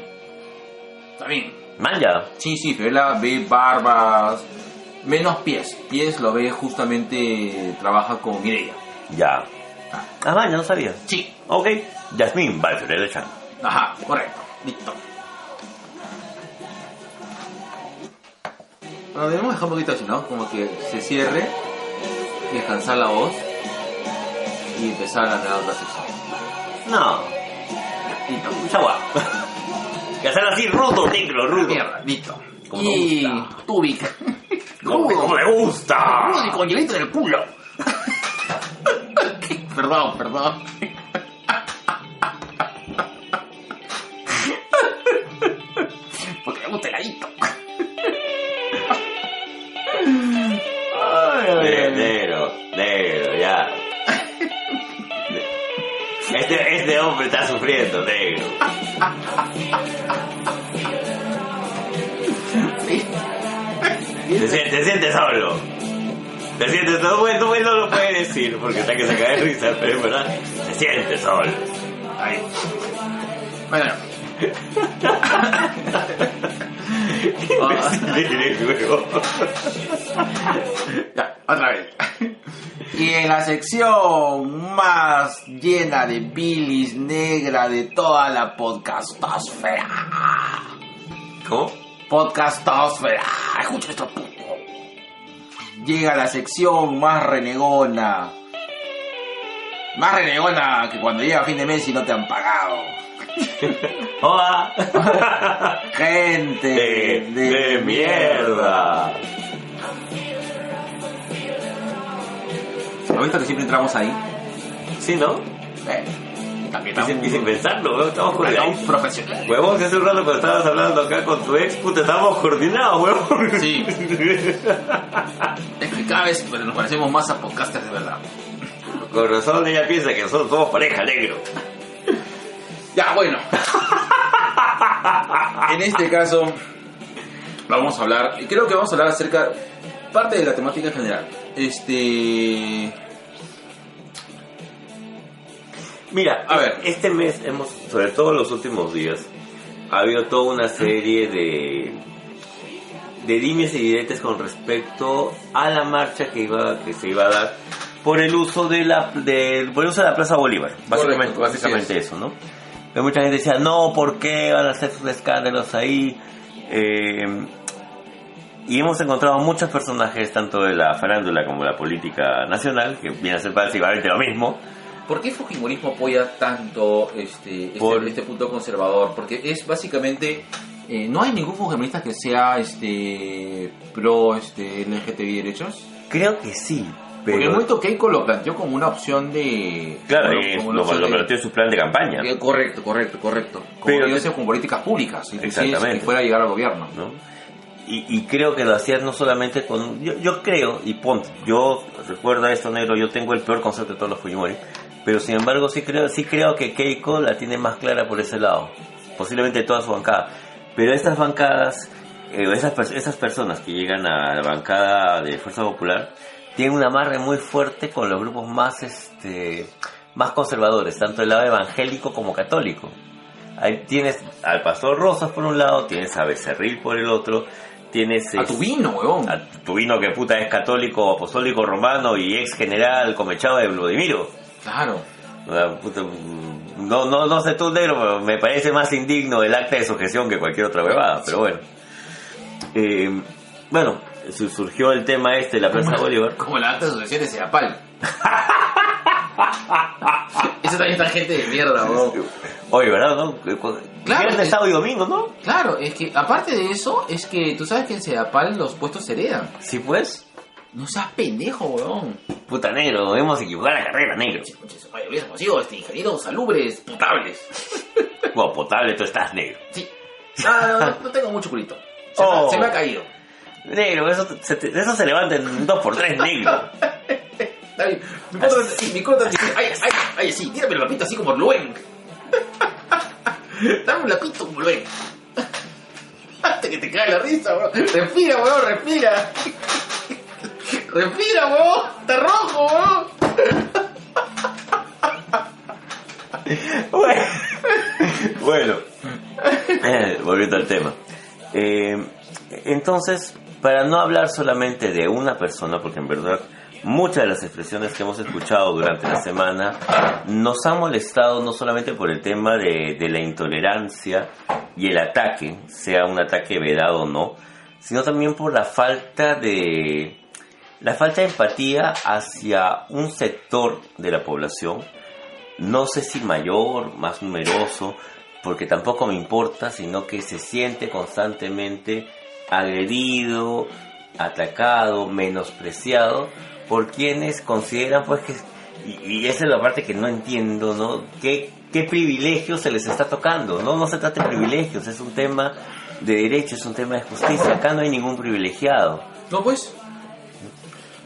También. Manja. Sí, sí, Fiorella ve barbas. Menos pies. Pies lo ve justamente, trabaja con Mireia. Ya. Ah, Ah, manja, no sabía. sí. Ok. Yasmín, vale, Fiorella Chan. Ajá, correcto. Listo. Bueno, debemos dejar un poquito así, ¿no? Como que se cierre, descansar la voz y empezar a <laughs> la otra sección. No. Listo. Mucha guapa. Que hacerlo así, rudo, negro, rudo. Mierda, listo. Como Y me gusta. Tubik. <laughs> Como, como me gusta. Rudo y con hielito en el culo. <laughs> perdón, perdón. Porque me gusta heladito. Ay, ay, Ne- ay. Negro, negro, Este, este hombre está sufriendo, negro. Te sientes, te sientes solo. Bueno, bueno, no lo puede decir porque está que se cae de risa, pero es verdad. Se siente sol. Ay. Bueno. <laughs> Ya, otra vez. Y en la sección más llena de bilis negra de toda la podcastosfera. ¿Cómo? Podcastosfera. Escucha esto, puto. Llega la sección más renegona. Más renegona que cuando llega fin de mes y no te han pagado. Hola. <laughs> Gente De, de mierda. ¿Has visto que siempre entramos ahí? Sí, ¿no? Eh, también Y sin, y sin pensarlo, weón, estamos coordinados. profesionales. Huevón, que hace un rato cuando estabas hablando acá con tu ex, puta, estábamos coordinados, huevón. Sí. <laughs> Es que cada vez nos parecemos más a podcasters de verdad. Con razón ella piensa que nosotros somos pareja negro. Ya, bueno. en este caso, vamos a hablar, y creo que vamos a hablar acerca, parte de la temática en general. Este... Mira, A ver. este mes hemos, sobre todo los últimos días, ha habido toda una serie de de dimes y diretes con respecto a la marcha que iba que se iba a dar por el uso de la de, por el uso de la Plaza Bolívar, básicamente, Correcto, básicamente eso, ¿no? Pero mucha gente decía, "No, ¿por qué van a hacer sus escándalos ahí?" Eh, y hemos encontrado muchos personajes, tanto de la farándula como de la política nacional, que viene a ser básicamente lo mismo, ¿Por qué el Fujimorismo apoya tanto este, este, Por- este punto conservador? Porque es básicamente... eh, ¿No hay ningún fujimorista que sea este pro este, LGTBI derechos? Creo que sí, Porque el pero... momento Keiko lo planteó como una opción de... Claro, como- como lo, lo planteó en su plan de campaña, Eh, Correcto, correcto, correcto. Como Pero te- con políticas públicas, Exactamente. si fuera a llegar al gobierno. ¿no? Y, y creo que lo hacía no solamente con... Yo, yo creo, y ponte, yo recuerda esto, negro, yo tengo el peor concepto de todos los Fujimori, pero sin embargo sí creo, sí creo que Keiko la tiene más clara por ese lado, posiblemente toda su bancada. Pero estas bancadas, eh, esas, esas personas que llegan a la bancada de Fuerza Popular, tienen un amarre muy fuerte con los grupos más, este, más conservadores, tanto del lado evangélico como católico. Ahí tienes al pastor Rosas por un lado, tienes a Becerril por el otro, tienes A tu vino, huevón. a tu vino que puta es católico, apostólico romano y ex general comechado de Vladimiro. Claro. No, no, no sé tú, negro, pero me parece más indigno el acta de sujeción que cualquier otra huevada, pero bueno. Eh, bueno, surgió el tema este de la Plaza Bolívar. Como la acta de asociación de Sedapal. <laughs> Esa también está gente de mierda, huevón. Oye, ¿verdad? ¿No? Claro, Viernes, es- sábado y domingo, ¿no? Claro, es que aparte de eso, es que tú sabes que en Sedapal los puestos se heredan. Sí, pues. No seas pendejo, huevón. Puta negro, debemos equivocar la carrera, negro. Oye, este, ingenieros salubres potables. <laughs> Bueno, potable, tú estás negro. Sí. Ah, no, no, no tengo mucho culito. Se, me- Oh. se me ha caído. Negro, eso se, te- eso se levanta en 2x3, negro. Está bien. Mi corta, mi corta dice, ay, ay, ay, sí, tírame el lapito así como Luen. <laughs> Dame un lapito como Luen. Hasta que te cae la risa, weón. Respira, weón, respira. Respira, weón. Está rojo, weón. <laughs> Bueno, bueno. Eh, volviendo al tema. Eh, entonces, para no hablar solamente de una persona, porque en verdad muchas de las expresiones que hemos escuchado durante la semana nos han molestado no solamente por el tema de, de la intolerancia y el ataque, sea un ataque vedado o no, sino también por la falta de la falta de empatía hacia un sector de la población no sé si mayor, más numeroso, porque tampoco me importa, sino que se siente constantemente agredido, atacado, menospreciado por quienes consideran pues que y, esa es la parte que no entiendo, ¿no? ¿Qué, qué privilegios se les está tocando? No, no se trata de privilegios, es un tema de derecho, es un tema de justicia. Acá no hay ningún privilegiado. No, pues.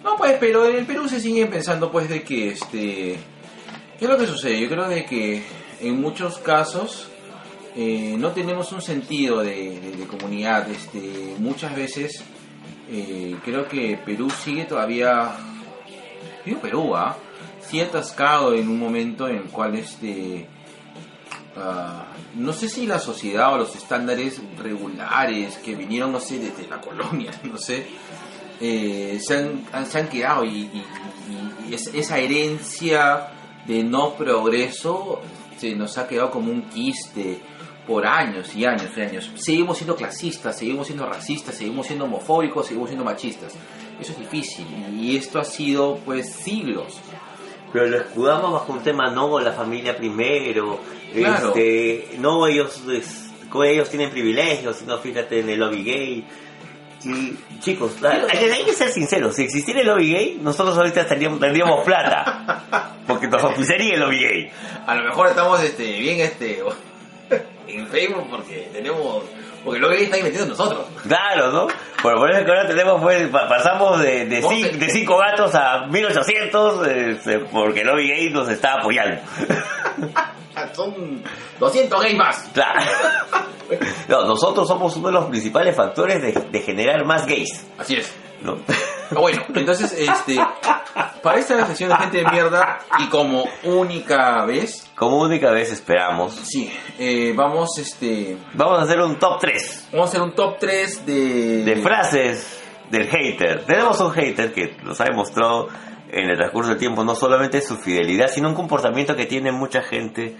No, pues, pero en el Perú se sigue pensando, pues, de que, este... ¿Qué es lo que sucede? Yo creo de que en muchos casos eh, no tenemos un sentido de, comunidad. Este, muchas veces eh, creo que Perú sigue todavía, digo Perú, ¿ah? Sigue atascado en un momento en el cual este, ah, no sé si la sociedad o los estándares regulares que vinieron, no sé, desde la colonia, <laughs> no sé, eh, se, han, se han quedado y, y- y- y es- esa herencia de no progreso se nos ha quedado como un quiste por años y años y años. Seguimos siendo clasistas, seguimos siendo racistas, seguimos siendo homofóbicos, seguimos siendo machistas. Eso es difícil y esto ha sido pues siglos. Pero lo escudamos bajo un tema, no, la familia primero, Claro. este, no, ellos, es- ellos tienen privilegios, sino fíjate en el lobby gay. Y chicos, la- hay, que, ser sinceros, si existiera el lobby gay, nosotros ahorita tendríamos, tendríamos plata, porque nos auspiciaría el lobby gay. A lo mejor estamos este, bien este, en Facebook porque tenemos... Porque lo que está ahí metido en nosotros. Claro, ¿no? Por, por eso que ahora tenemos, pues, pa- pasamos de, de, cinco gatos a 1800, este, porque lobby gay nos está apoyando. <laughs> Son 200 gays más. Claro. <laughs> No, nosotros somos uno de los principales factores de, de generar más gays, Así es. ¿no? Bueno, entonces, este, para esta sesión de gente de mierda y como única vez, Como única vez esperamos, sí, eh, vamos, este, vamos a hacer un top 3 vamos a hacer un top 3 de... de frases del hater. Tenemos un hater que nos ha demostrado en el transcurso del tiempo no solamente su fidelidad, sino un comportamiento que tiene mucha gente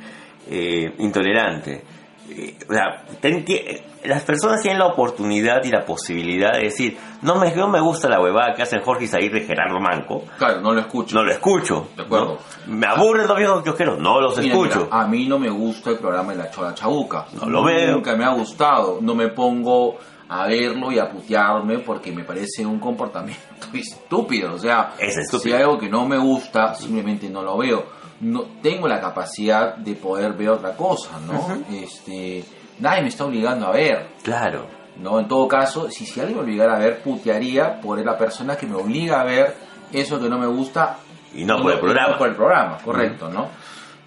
eh, intolerante. Eh, o sea, ten- tie- las personas tienen la oportunidad y la posibilidad de decir, no me, no me gusta la huevada que hacen Jorge Isaguirre y Gerardo Manco, Claro, no lo escucho. no lo escucho. De acuerdo. ¿no? Me aburren los viejos kiosqueros, no los Mira, escucho. mira, a mí no me gusta el programa de la Chola Chabuca. No lo veo. Nunca me ha gustado. No me pongo a verlo y a putearme porque me parece un comportamiento <laughs> estúpido. O sea, Es estúpido. si hay algo que no me gusta, simplemente no lo veo. No tengo la capacidad de poder ver otra cosa, ¿no? Este, nadie me está obligando a ver. Claro. ¿no? En todo caso, si, si alguien me obligara a ver, putearía por la persona que me obliga a ver eso que no me gusta. Y no por el programa. no por el programa, correcto, ¿no?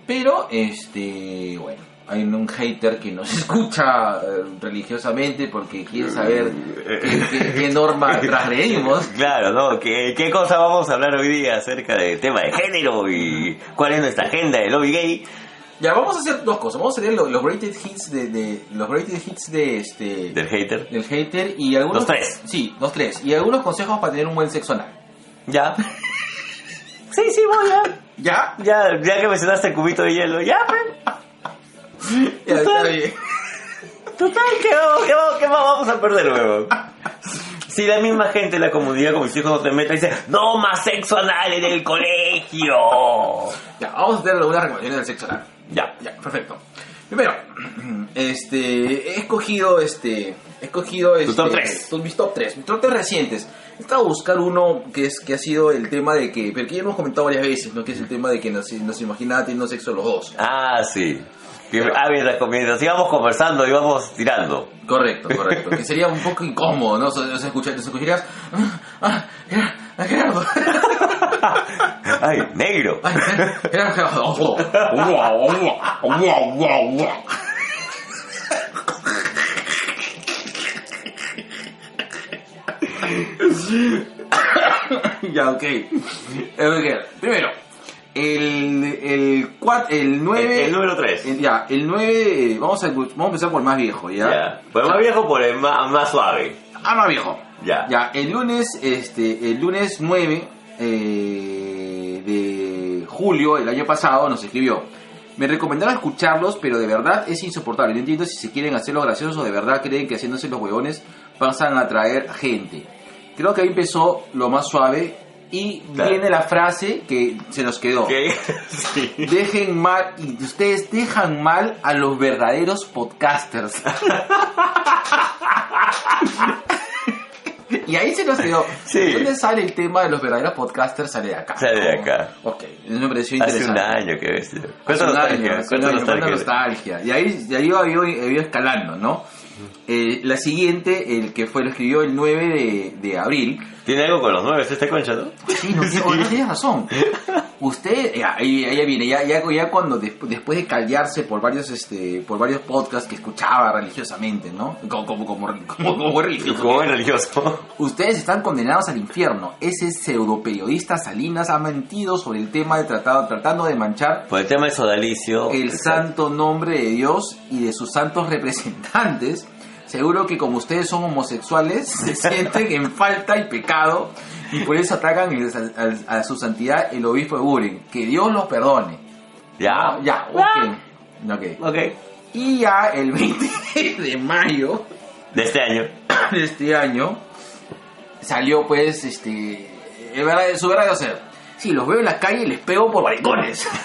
Pero, este, bueno, hay un hater que nos <laughs> escucha eh, religiosamente porque quiere saber qué, qué- qué <laughs> norma transgredimos. Claro, ¿no? ¿Qué, ¿Qué cosa vamos a hablar hoy día acerca del tema de género y cuál es nuestra agenda de lobby gay? Ya, vamos a hacer dos cosas. Vamos a hacer los, los rated hits de, de- los rated hits de este Del hater. del hater y algunos Los tres. Sí, los tres y algunos consejos para tener un buen sexo anal. ¿Ya? <laughs> Sí, sí, voy ya. ¿Ya? Ya, ya que mencionaste el cubito de hielo, ya, pues. Ya, está bien. Total, ¿qué, vamos, qué, vamos, qué vamos a perder, huevón? Si la misma gente la comunidad con mis hijos no te meta y dice, no más sexo anal en el colegio. Ya, vamos a tener algunas recomendaciones del sexo anal. Ya. Ya, perfecto. Primero, <clears throat> este, he escogido, este, he escogido, este, top tres. tu- mis top 3, mis top 3 recientes. He estado a buscar uno que es, que ha sido el tema de que, pero que ya hemos comentado varias veces, ¿no? Que es el tema de que nos, nos imaginaba teniendo sexo los dos. Ah, sí. Que, ah, mientras, mientras íbamos conversando, íbamos tirando. Correcto, <laughs> correcto. que sería un poco incómodo, ¿no? O sea, o sea, escuchar- te escucharías, ah, ah, Gerardo. <laughs> Ay, negro. Ay, Gerardo, Gerardo. ya, ok. Ok, Primero, el, el, el 9... El- el número tres. Ya, el 9... Vamos a, vamos a empezar por el más viejo, ¿ya? Ya. Por el más viejo, por el más, más suave. Ah, más viejo. Ya. Ya, el lunes, este, el lunes 9 eh, de julio del año pasado nos escribió. Me recomendaron escucharlos, pero de verdad es insoportable. No entiendo si se quieren hacer los graciosos o de verdad creen que haciéndose los huevones pasan a atraer gente. Creo que ahí empezó lo más suave y Claro. viene la frase que se nos quedó. <laughs> Dejen mal, y ustedes dejan mal a los verdaderos podcasters. <laughs> y ahí se nos quedó. Sí. ¿Dónde sale el tema de los verdaderos podcasters? Sale de acá. Sale de acá. Ok, me pareció Hace un interesante. año que ves. Hace un nostalgia. año, hace un Cuánta año, cuánta nostalgia. nostalgia. Y ahí, y ahí iba, iba- iba escalando, ¿no? Eh, la siguiente, el que fue, lo escribió el 9 de, de abril. Tiene algo con los nueve este concha, ¿no? Sí, no, tiene- no <laughs> tienes razón. Usted, ya, ahí, ahí viene, ya, ya, ya cuando des- después de callarse por varios, este, por varios podcasts que escuchaba religiosamente, ¿no? Como, como, como, como, como religioso. Como religioso. Ustedes están condenados al infierno. Ese pseudo periodista Salinas ha mentido sobre el tema de tratado, tratando de manchar Por el tema del sodalicio. el santo nombre de Dios y de sus santos representantes. Seguro que como ustedes son homosexuales, se <laughs> sienten en falta y pecado y por eso atacan el- a, a su santidad el obispo de Buren. Que Dios los perdone. Ya. Ah, ya, ok. Ok. Ok. Y ya el 20 <laughs> de mayo De este año. <coughs> de este año salió pues este el verdad- su verdadero ser. Sí, los veo en la calle y les pego por maricones. <laughs>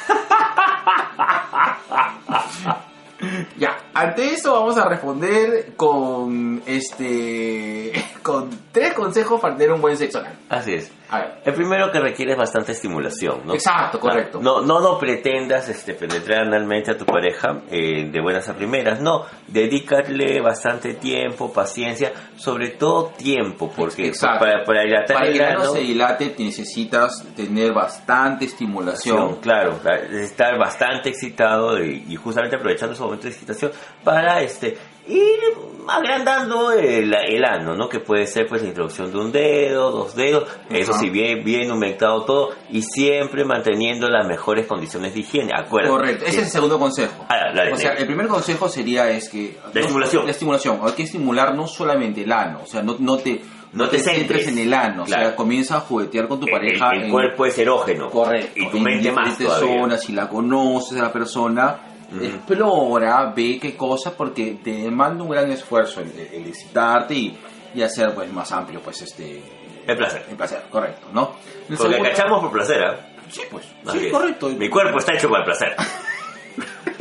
ya, ante eso vamos a responder con este <laughs> con tres consejos para tener un buen sexo. Así es. A ver. El primero que requiere es bastante estimulación, ¿no? Exacto, correcto. No, no, no pretendas este, penetrar analmente a tu pareja eh, de buenas a primeras, no. Dedícale bastante tiempo, paciencia, sobre todo tiempo, porque Exacto. para, para dilatar Para el que el ano ano, se dilate necesitas tener bastante estimulación. claro, estar bastante excitado y, y justamente aprovechando ese momento de excitación para este ir agrandando el, el ano, ¿no? Que puede ser pues la introducción de un dedo, dos dedos, eso sí bien bien humectado todo y siempre manteniendo las mejores condiciones de higiene, acuérdate. Correcto, ese es el segundo consejo. Ah, o sea, el primer consejo sería es que... La estimulación. La estimulación. Hay que estimular no solamente el ano, o sea, no, no te... No te centres centres. en el ano, o sea, comienza a juguetear con tu El- pareja el, en- cuerpo es erógeno. Correcto. Y tu en mente más zonas, si la conoces a la persona, Ujú. explora, ve qué cosa, porque te demanda un gran esfuerzo el, el excitarte y, y hacer pues más amplio pues este El placer. el placer, correcto, ¿no? El Porque segundo- cachamos por placer, ¿ah? Sí, pues, Así sí, es. correcto. Mi cuerpo está hecho para el placer. <laughs>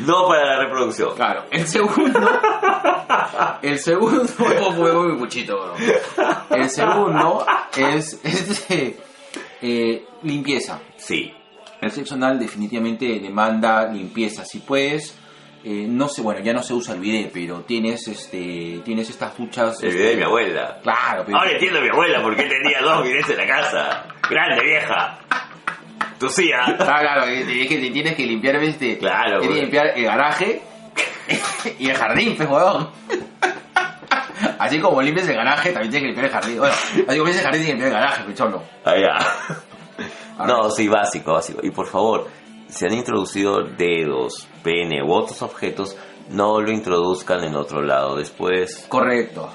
no para la reproducción. Claro, el segundo. el segundo. <laughs> Fue muy cuchito, bro. El segundo es. de, eh, limpieza. Sí. El sexo anal definitivamente demanda limpieza. Si puedes. eh, no sé, bueno, ya no se usa el bidet, pero tienes este tienes estas duchas. El este, video de mi abuela. Claro, pero. Ahora entiendo a mi abuela porque tenía dos bidets en la casa. Grande, vieja. Tú sí, ¿ah? Ah, claro, es es que te tienes que limpiar, este, Claro, Tienes que limpiar el garaje y el jardín, pues, weón. Así como limpias el garaje, también tienes que limpiar el jardín. Bueno, así como limpias el jardín, tienes que limpiar el garaje, picholo. Allá. No, sí, básico, básico. Y por favor, si han introducido dedos, pene u otros objetos, no lo introduzcan en otro lado. Después, Correcto.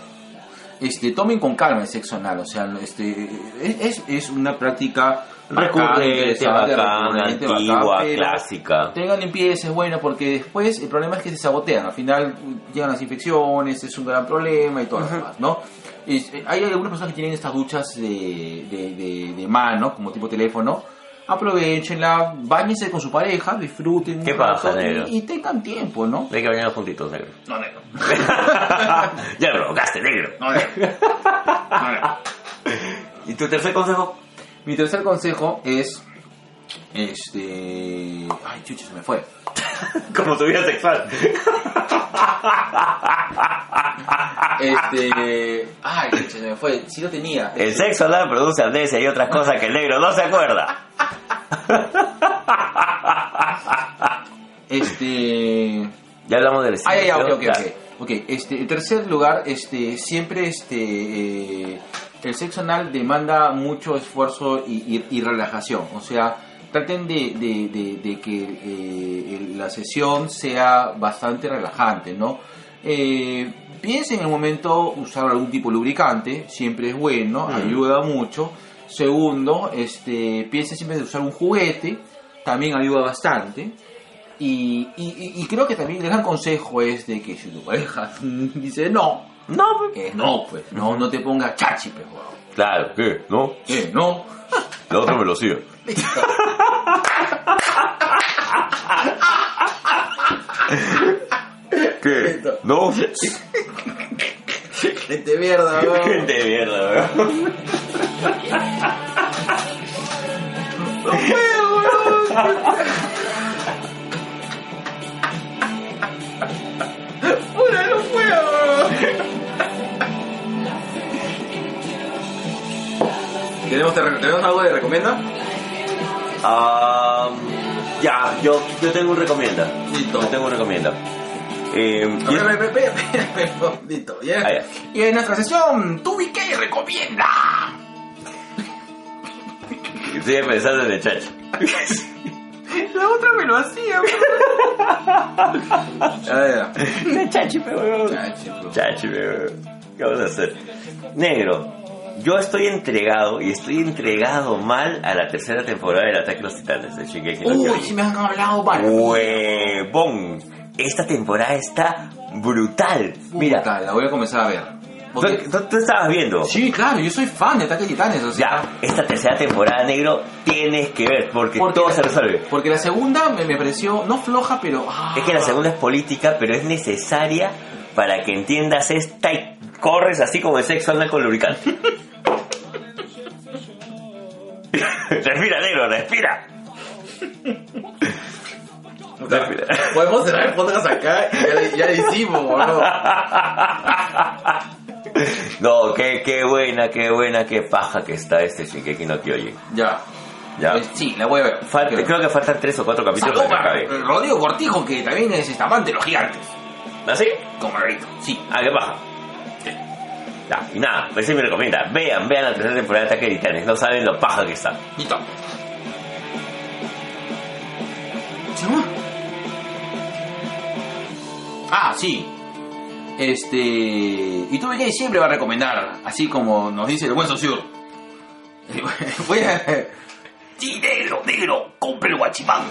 Este, tomen con calma el sexo anal, o sea, este, es, es- una práctica recurrente, bacán, recurrente, antigua, bacán, clásica. Tengan limpieza, es bueno, porque después el problema es que se sabotean, al final llegan las infecciones, es un gran problema y todo lo demás, ¿no? Es- eh, hay algunas personas que tienen estas duchas de, de, de- de mano, como tipo teléfono, aprovechenla, bañense con su pareja, disfruten ¿Qué pasa, negro? y, y tengan tiempo, ¿no? Hay que bañar juntitos, negro. No, negro. <laughs> ya lo provocaste, negro. No, negro. No, negro. ¿Y tu tercer consejo? Mi tercer consejo es. Este. Ay, chucha, se me fue. <laughs> Como tu vida sexual. Este. Ay, chucha, se me fue. Sí lo tenía. El sexo anal produce amnesia y otras cosas que el negro no se acuerda. Este. Ya hablamos del Ah, ya, ya, ok, ok, Claro. ok. Ok, este, en tercer lugar, este, siempre este, eh, el sexo anal demanda mucho esfuerzo y, y- y relajación. O sea, traten de, de- de- de que eh, la sesión sea bastante relajante, ¿no? Eh, piensen en el momento usar algún tipo de lubricante, siempre es bueno, Mm. ayuda mucho. Segundo, este, piensen siempre de usar un juguete, también ayuda bastante. Y, y- y creo que también el gran consejo es de que si tu pareja <laughs> dice no, No, pues. que no, pues, no, no te pongas chachi, pues, weón. Claro, ¿qué? ¿No? Que no. <laughs> La otra velocidad. <laughs> ¿Qué? ¿No? Gente mierda, weón. Gente de mierda, weón. <laughs> ¿Tenemos, ¿Tenemos algo de recomienda? Ah, ya, yo, yo tengo un recomienda. Listo. Yo tengo un recomienda. Eh, y- ve, Listo. Y en- Ah, ya. y en nuestra sesión, ¿tú y qué recomienda? Estoy pensando en el chacho. La otra me lo hacía. A ver. El chachi, pero... Chachi, pero... ¿Qué vamos a hacer? Negro, yo estoy entregado y estoy entregado mal a la tercera temporada del Ataque a los Titanes de Shingeki no Uy, si me han hablado mal. Huevón. Esta temporada está brutal. Mira, Puta, la voy a comenzar a ver. tú, Porque- tú- tú estabas viendo. Sí, claro, yo soy fan de Ataque de Titanes. O sea, Ya, esta tercera temporada, negro, tienes que ver porque, Porque- todo se resuelve. Porque la segunda me, me pareció, no floja, pero... ah, Es que la segunda es política, pero es necesaria para que entiendas esta y corres así como el sexo anal con lubricante. <laughs> <laughs> respira, negro, respira. puta, respira. Podemos cerrar el podcast acá y ya, ya lo hicimos, boludo. <laughs> No, qué, qué buena, qué buena, qué paja que está este Shingeki no Kyojin. Ya. Ya. Eh, sí, la voy a ver. Creo que faltan tres o cuatro capítulos para que acabe. Rodrigo Cortijo, que también es este amante de los gigantes. ¿Así? Como Rito. Sí. Ah, qué paja. Ya, y nada, pues sí me recomienda. Vean, vean la tercera temporada de Ataque de Titanes. No saben lo paja que está. Listo. ¿Sí, no? Ah, sí. Este. Y tú siempre va a recomendar, así como nos dice el buen socio. <laughs> Voy a. Sí, negro, negro, compre el guachimán. <laughs>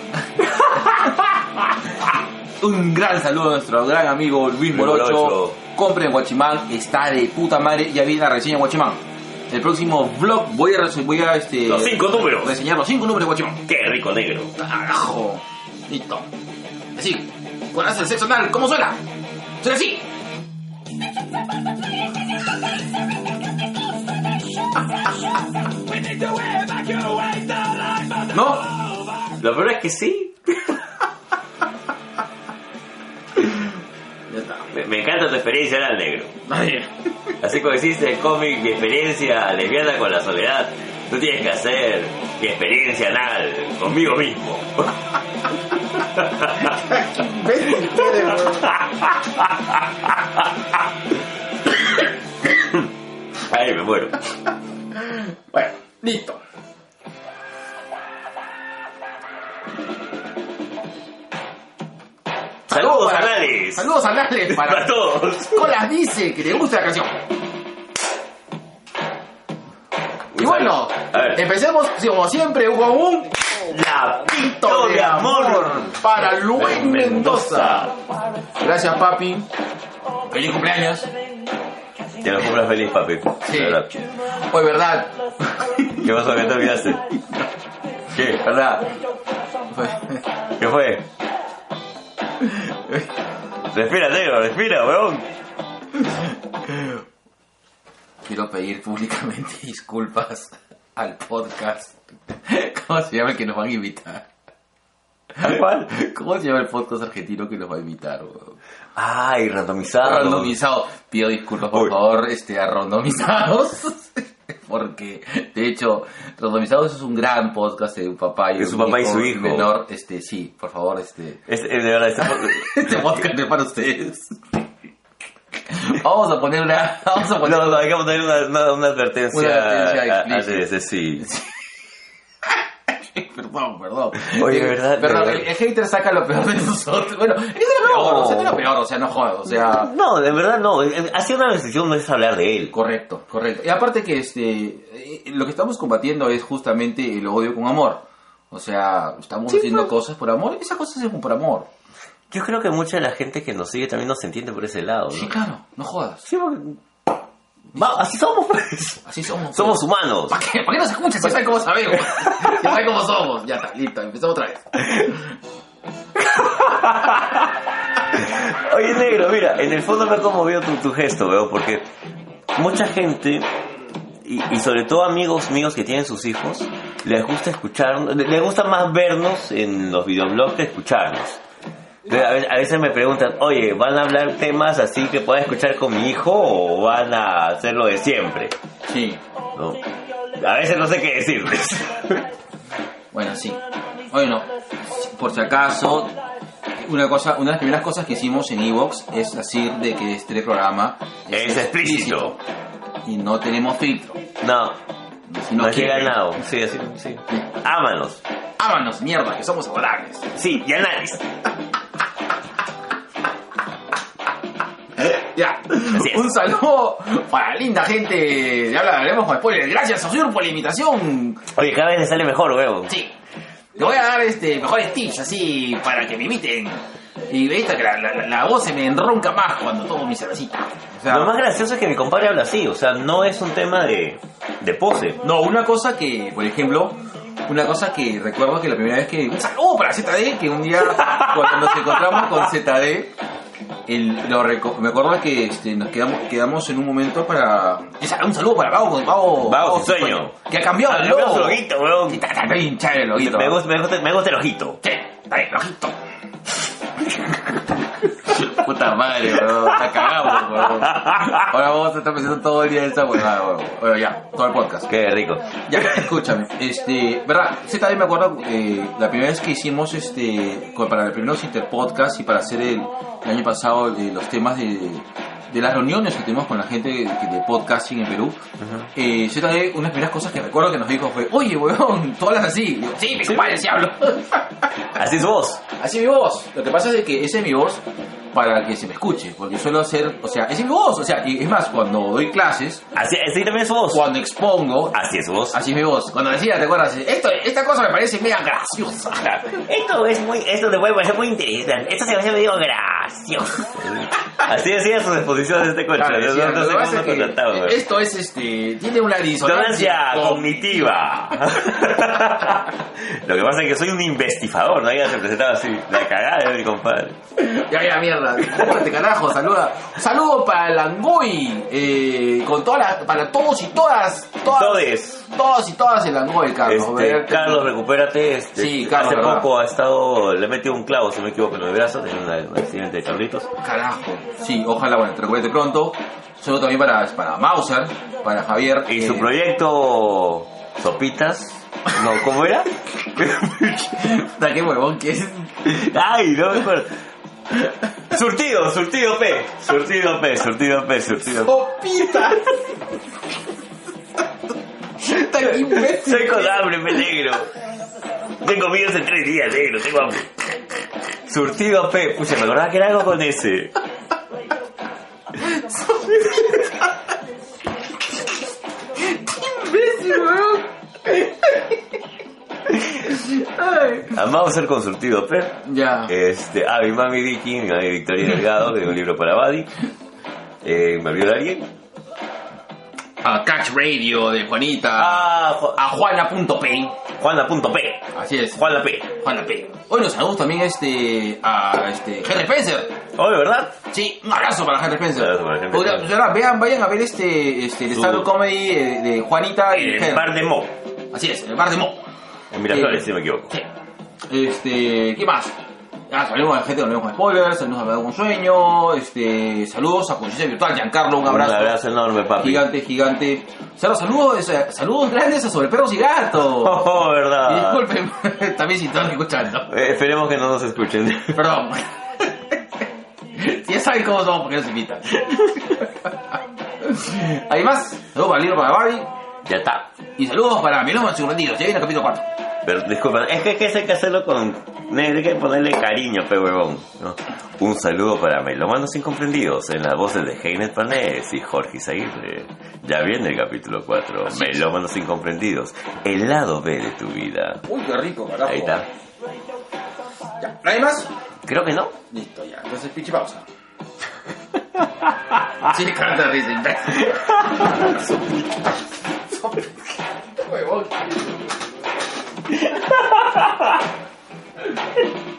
Un gran saludo a nuestro gran amigo Luis Morocho. Compren Guachimán, está de puta madre. Ya viene la reseña de Guachimán. El próximo vlog voy a, voy a este, Los cinco números. reseñar los cinco números de Guachimán. Qué rico negro. Carajo. Listo. Así. Haces el sexo anal, ¿cómo suena? Suena así. <laughs> <laughs> ¿No? Lo peor es que sí. Ya está. Me, me encanta tu experiencia en el negro. Así como existe el cómic Mi experiencia lesbiana con la soledad, tú tienes que hacer mi experiencia anal conmigo mismo. imbécil weón. Ay, me muero. Bueno, listo. Saludos para- anales. Saludos anales para, <laughs> Para todos. Colas dice que le gusta la canción. Y bueno, A empecemos como siempre con un La pito de amor para Luis Mendoza. Gracias, papi. Feliz cumpleaños. Te lo cumplas feliz, papi. Sí. Verdad. Hoy, ¿verdad? <laughs> ¿Qué pasó? ¿Qué te olvidaste? <laughs> ¿Qué? ¿Verdad? ¿Qué fue? Respira, negro, respira, weón. Quiero pedir públicamente <laughs> disculpas al podcast. ¿Cómo se llama el que nos van a invitar? ¿Al cual? ¿Cómo se llama el podcast argentino que nos va a invitar? weón? Ay, randomizado. Randomizado. Pido disculpas, por Uy. favor, este, a randomizados. <laughs> <laughs> Porque, de hecho, Randomizados es un gran podcast de un papá y De su papá y su hijo. menor. Este, sí, por favor, este, Es, es de verdad, este podcast- <laughs> este podcast es para ustedes. Vamos a poner una, vamos a poner No, no, hay que poner una, una, una advertencia. Una advertencia a- a- a- sí. <laughs> Perdón, perdón. Oye, Eh, ¿verdad? Perdón, ¿verdad? el, hater saca lo peor de nosotros. Bueno, es lo peor, No. o sea, es lo peor, o sea, no jodas, o sea... No, de verdad no. Hacía una decisión no es hablar de él. Correcto, correcto. Y aparte que este, eh, lo que estamos combatiendo es justamente el odio con amor. O sea, estamos Sí, haciendo cosas por amor y esas cosas se hacen por amor. Yo creo que mucha de la gente que nos sigue también nos entiende por ese lado, ¿no? Sí, claro, no jodas. Sí, porque- Va, así somos, pues. Así somos. Somos humanos. ¿Para qué? ¿Para qué nos escuchas? Ya saben cómo sabemos. <laughs> Ya saben cómo somos. Ya está, listo, empezamos otra vez. Oye, negro, mira, en el fondo me ha conmovido tu, tu gesto, veo, porque mucha gente, y, y sobre todo amigos míos que tienen sus hijos, les gusta escuchar, les gusta más vernos en los videoblogs que escucharnos. A veces, a veces me preguntan, oye, ¿van a hablar temas así que pueda escuchar con mi hijo o van a hacerlo de siempre? Sí. ¿No? A veces no sé qué decirles. <laughs> Bueno, sí. Bueno, por si acaso, una cosa, una de las primeras cosas que hicimos en Evox es decir de que este programa Es explícito. y no tenemos filtro. No, Si no no has llegado quieren, nada. Sí, así, sí. Ámanos. ámanos, mierda, que somos adorables. Sí, y análisis. <laughs> <laughs> Ya, un saludo para la linda gente. Ya hablaremos con. Gracias, Osur, por la invitación. Oye, cada vez le sale mejor, weón. Sí, le voy a dar este mejores tips así para que me imiten. Y viste que la, la- la voz se me enronca más cuando tomo mi cervecita. O sea, Lo más gracioso es que mi compadre habla así, o sea, no es un tema de, de pose. No, una cosa que, por ejemplo, una cosa que recuerdo que la primera vez que... Un saludo para ZD, que un día cuando nos encontramos con ZD, el, lo me acuerdo que este, nos quedamos, quedamos en un momento para... Un saludo para Pau, Vago, su sueño. Que ha cambiado Ah, el me gusta logo. el ojito, weón. Sí, está, está bien chévere el ojito. Me gusta, me, gusta, me gusta el ojito. Sí, bien, el ojito. <laughs> Puta madre, weón. Está cagado, weón. Ahora vamos a estar pensando todo el día en esa huevada, weón. Bueno, ya, todo el podcast. Qué rico. Ya, escúchame, este, verdad, sí también me acuerdo eh, la primera vez que hicimos este, para los primeros interpodcasts y para hacer el, el año pasado eh, los temas de, de las reuniones que tuvimos con la gente de, de podcasting en Perú, eh, sí también una de las primeras cosas que recuerdo que nos dijo fue, oye, weón, tú hablas así. Yo, sí, mi compadre, sí hablo. Así es vos. así es mi voz. Lo que pasa es que esa es mi voz para que se me escuche, porque suelo hacer, o sea, es mi voz, o sea, y es más, cuando doy clases, Así, así también es vos. cuando expongo, Así es vos. Así es mi voz. Cuando decía, ¿te acuerdas? Esto, esta cosa me parece mega graciosa. <laughs> Esto es muy, esto te puede parecer muy interesante. Esto se me hace medio gracioso. <laughs> Así decía sus exposiciones de este coche. Claro, no, decía, no, no lo sé es esto es este. Tiene una disonancia. Cognitiva. <laughs> Lo que pasa es que soy un investifador, no había se presentado así. La cagada de mi compadre. Ya, ya, mierda. Córrete, carajo. Saluda. Saludo para el Angoy. Eh, con todas las. Para todos y todas. Todas. Todes. Todos y todas el Angoy, Carlos. Este, Carlos, recupérate. Este, Sí, Carlos, Hace verdad. poco ha estado, le he metido un clavo, si no me equivoco, en el brazo. Tenía un accidente de Carlitos. Carajo. Sí, ojalá, bueno, te recuerde pronto. Saludo también para, para Mauser, para Javier. Y eh, su proyecto Sopitas. No, ¿cómo era? <laughs> qué huevón que es. Ay, no me acuerdo. Surtido, surtido P. Surtido P, surtido P, surtido P. Tan imbécil. Soy con hambre, me negro. Tengo comido hace tres días, negro, tengo hambre. Surtido P. Pucha, me acordaba que era algo con ese. imbécil, weón. <laughs> Ay. Amamos ser con surtido P. Ya. Este, ah, mi mami Vicky, mi mami Victoria Delgado, que tiene un libro para Buddy. Eh, ¿Me olvidó de alguien? A Catch Radio de Juanita. Ah, Ju- A Juana.p. Juana.p. Así es. Juana P. Juana P. Hoy nos saludos también este, a este, Henry Spencer. Oye, ¿verdad? Sí, un abrazo para Henry Spencer. Un abrazo para Henry Oiga, Spencer. ahora, vean, vayan a ver este, este el Su- stand-up comedy de, de Juanita y En el Henry. bar de Mo. Así es, el bar de Mo. En Miraflores, Sí. si no me equivoco. Sí. Este, ¿qué más? Ah, saludos a la gente no con spoilers, saludos a Hablado con Sueño, este, saludos a Conciencia Virtual, Giancarlo, un abrazo. Un abrazo enorme, papi. Gigante, gigante. Saludos, saludos, eh, saludos grandes a sobre perros y gatos. <laughs> Oh, Y verdad. disculpen, <laughs> también si están escuchando. Eh, esperemos que no nos escuchen. <laughs> Perdón. ya saben cómo somos porque nos invitan. Hay más. Saludos para el libro para Barbie. ya está. Y saludos para Melómanos Sorprendidos. Ya viene el capítulo 4. Pero, disculpa, es que, es que hay que hacerlo con... Hay que ponerle cariño, pe huevón. ¿no? Un saludo para Melómanos Incomprendidos en las voces de Heinet Panés y Jorge Isaguirre. Ya viene el capítulo 4. Melómanos Incomprendidos. El lado B de tu vida. Uy, qué rico, carajo. Ahí está. Ya. ¿No hay más? Creo que no. Listo, ya. Entonces, pinche pausa. sí, canta risa, imbécil. <laughs> Huevón. Ha ha ha ha!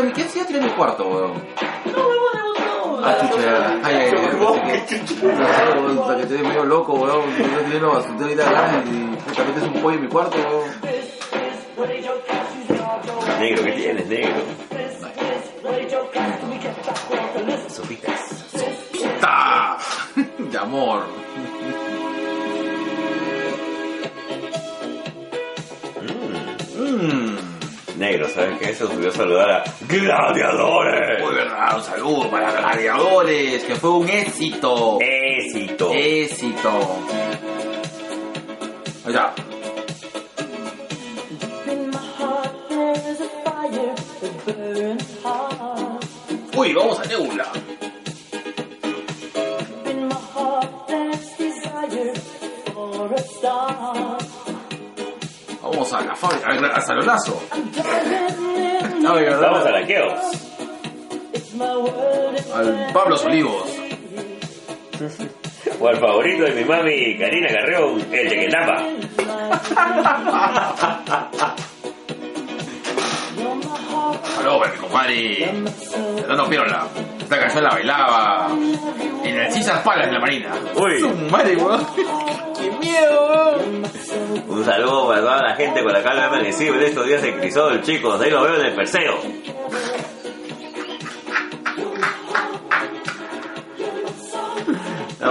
¿Qué hacía tirar mi, qué hacía tirar mi cuarto, weón? No, huevón, no, Ah, chucha, ay, ay, ay, puta, que estoy medio loco, weón, yo estoy teniendo bastante ahorita ganas y puta, metes un pollo en mi cuarto, weón. Negro, ¿qué tienes, negro? Sopitas. ¡Ta! De amor. ¿Sabes qué? Se subió a saludar a gladiadores. Muy verdad, un saludo para Gladiadores, que fue un éxito. Éxito. Éxito. Ahí está. Uy, vamos a Nebula. Vamos a la fábrica, a- a Al Pablo Olivos. O al favorito de mi mami, Karina Carreón, el de Quetapa. Aló, mi compadre. Dando piola. Esta canción la bailaba en el Caesar Palace de la Marina. Uy. Su madre, weón. ¡Qué miedo, weón! Un saludo para toda la gente con la cara amanecido en estos días en Crisol, chicos. Ahí lo veo en el Perseo.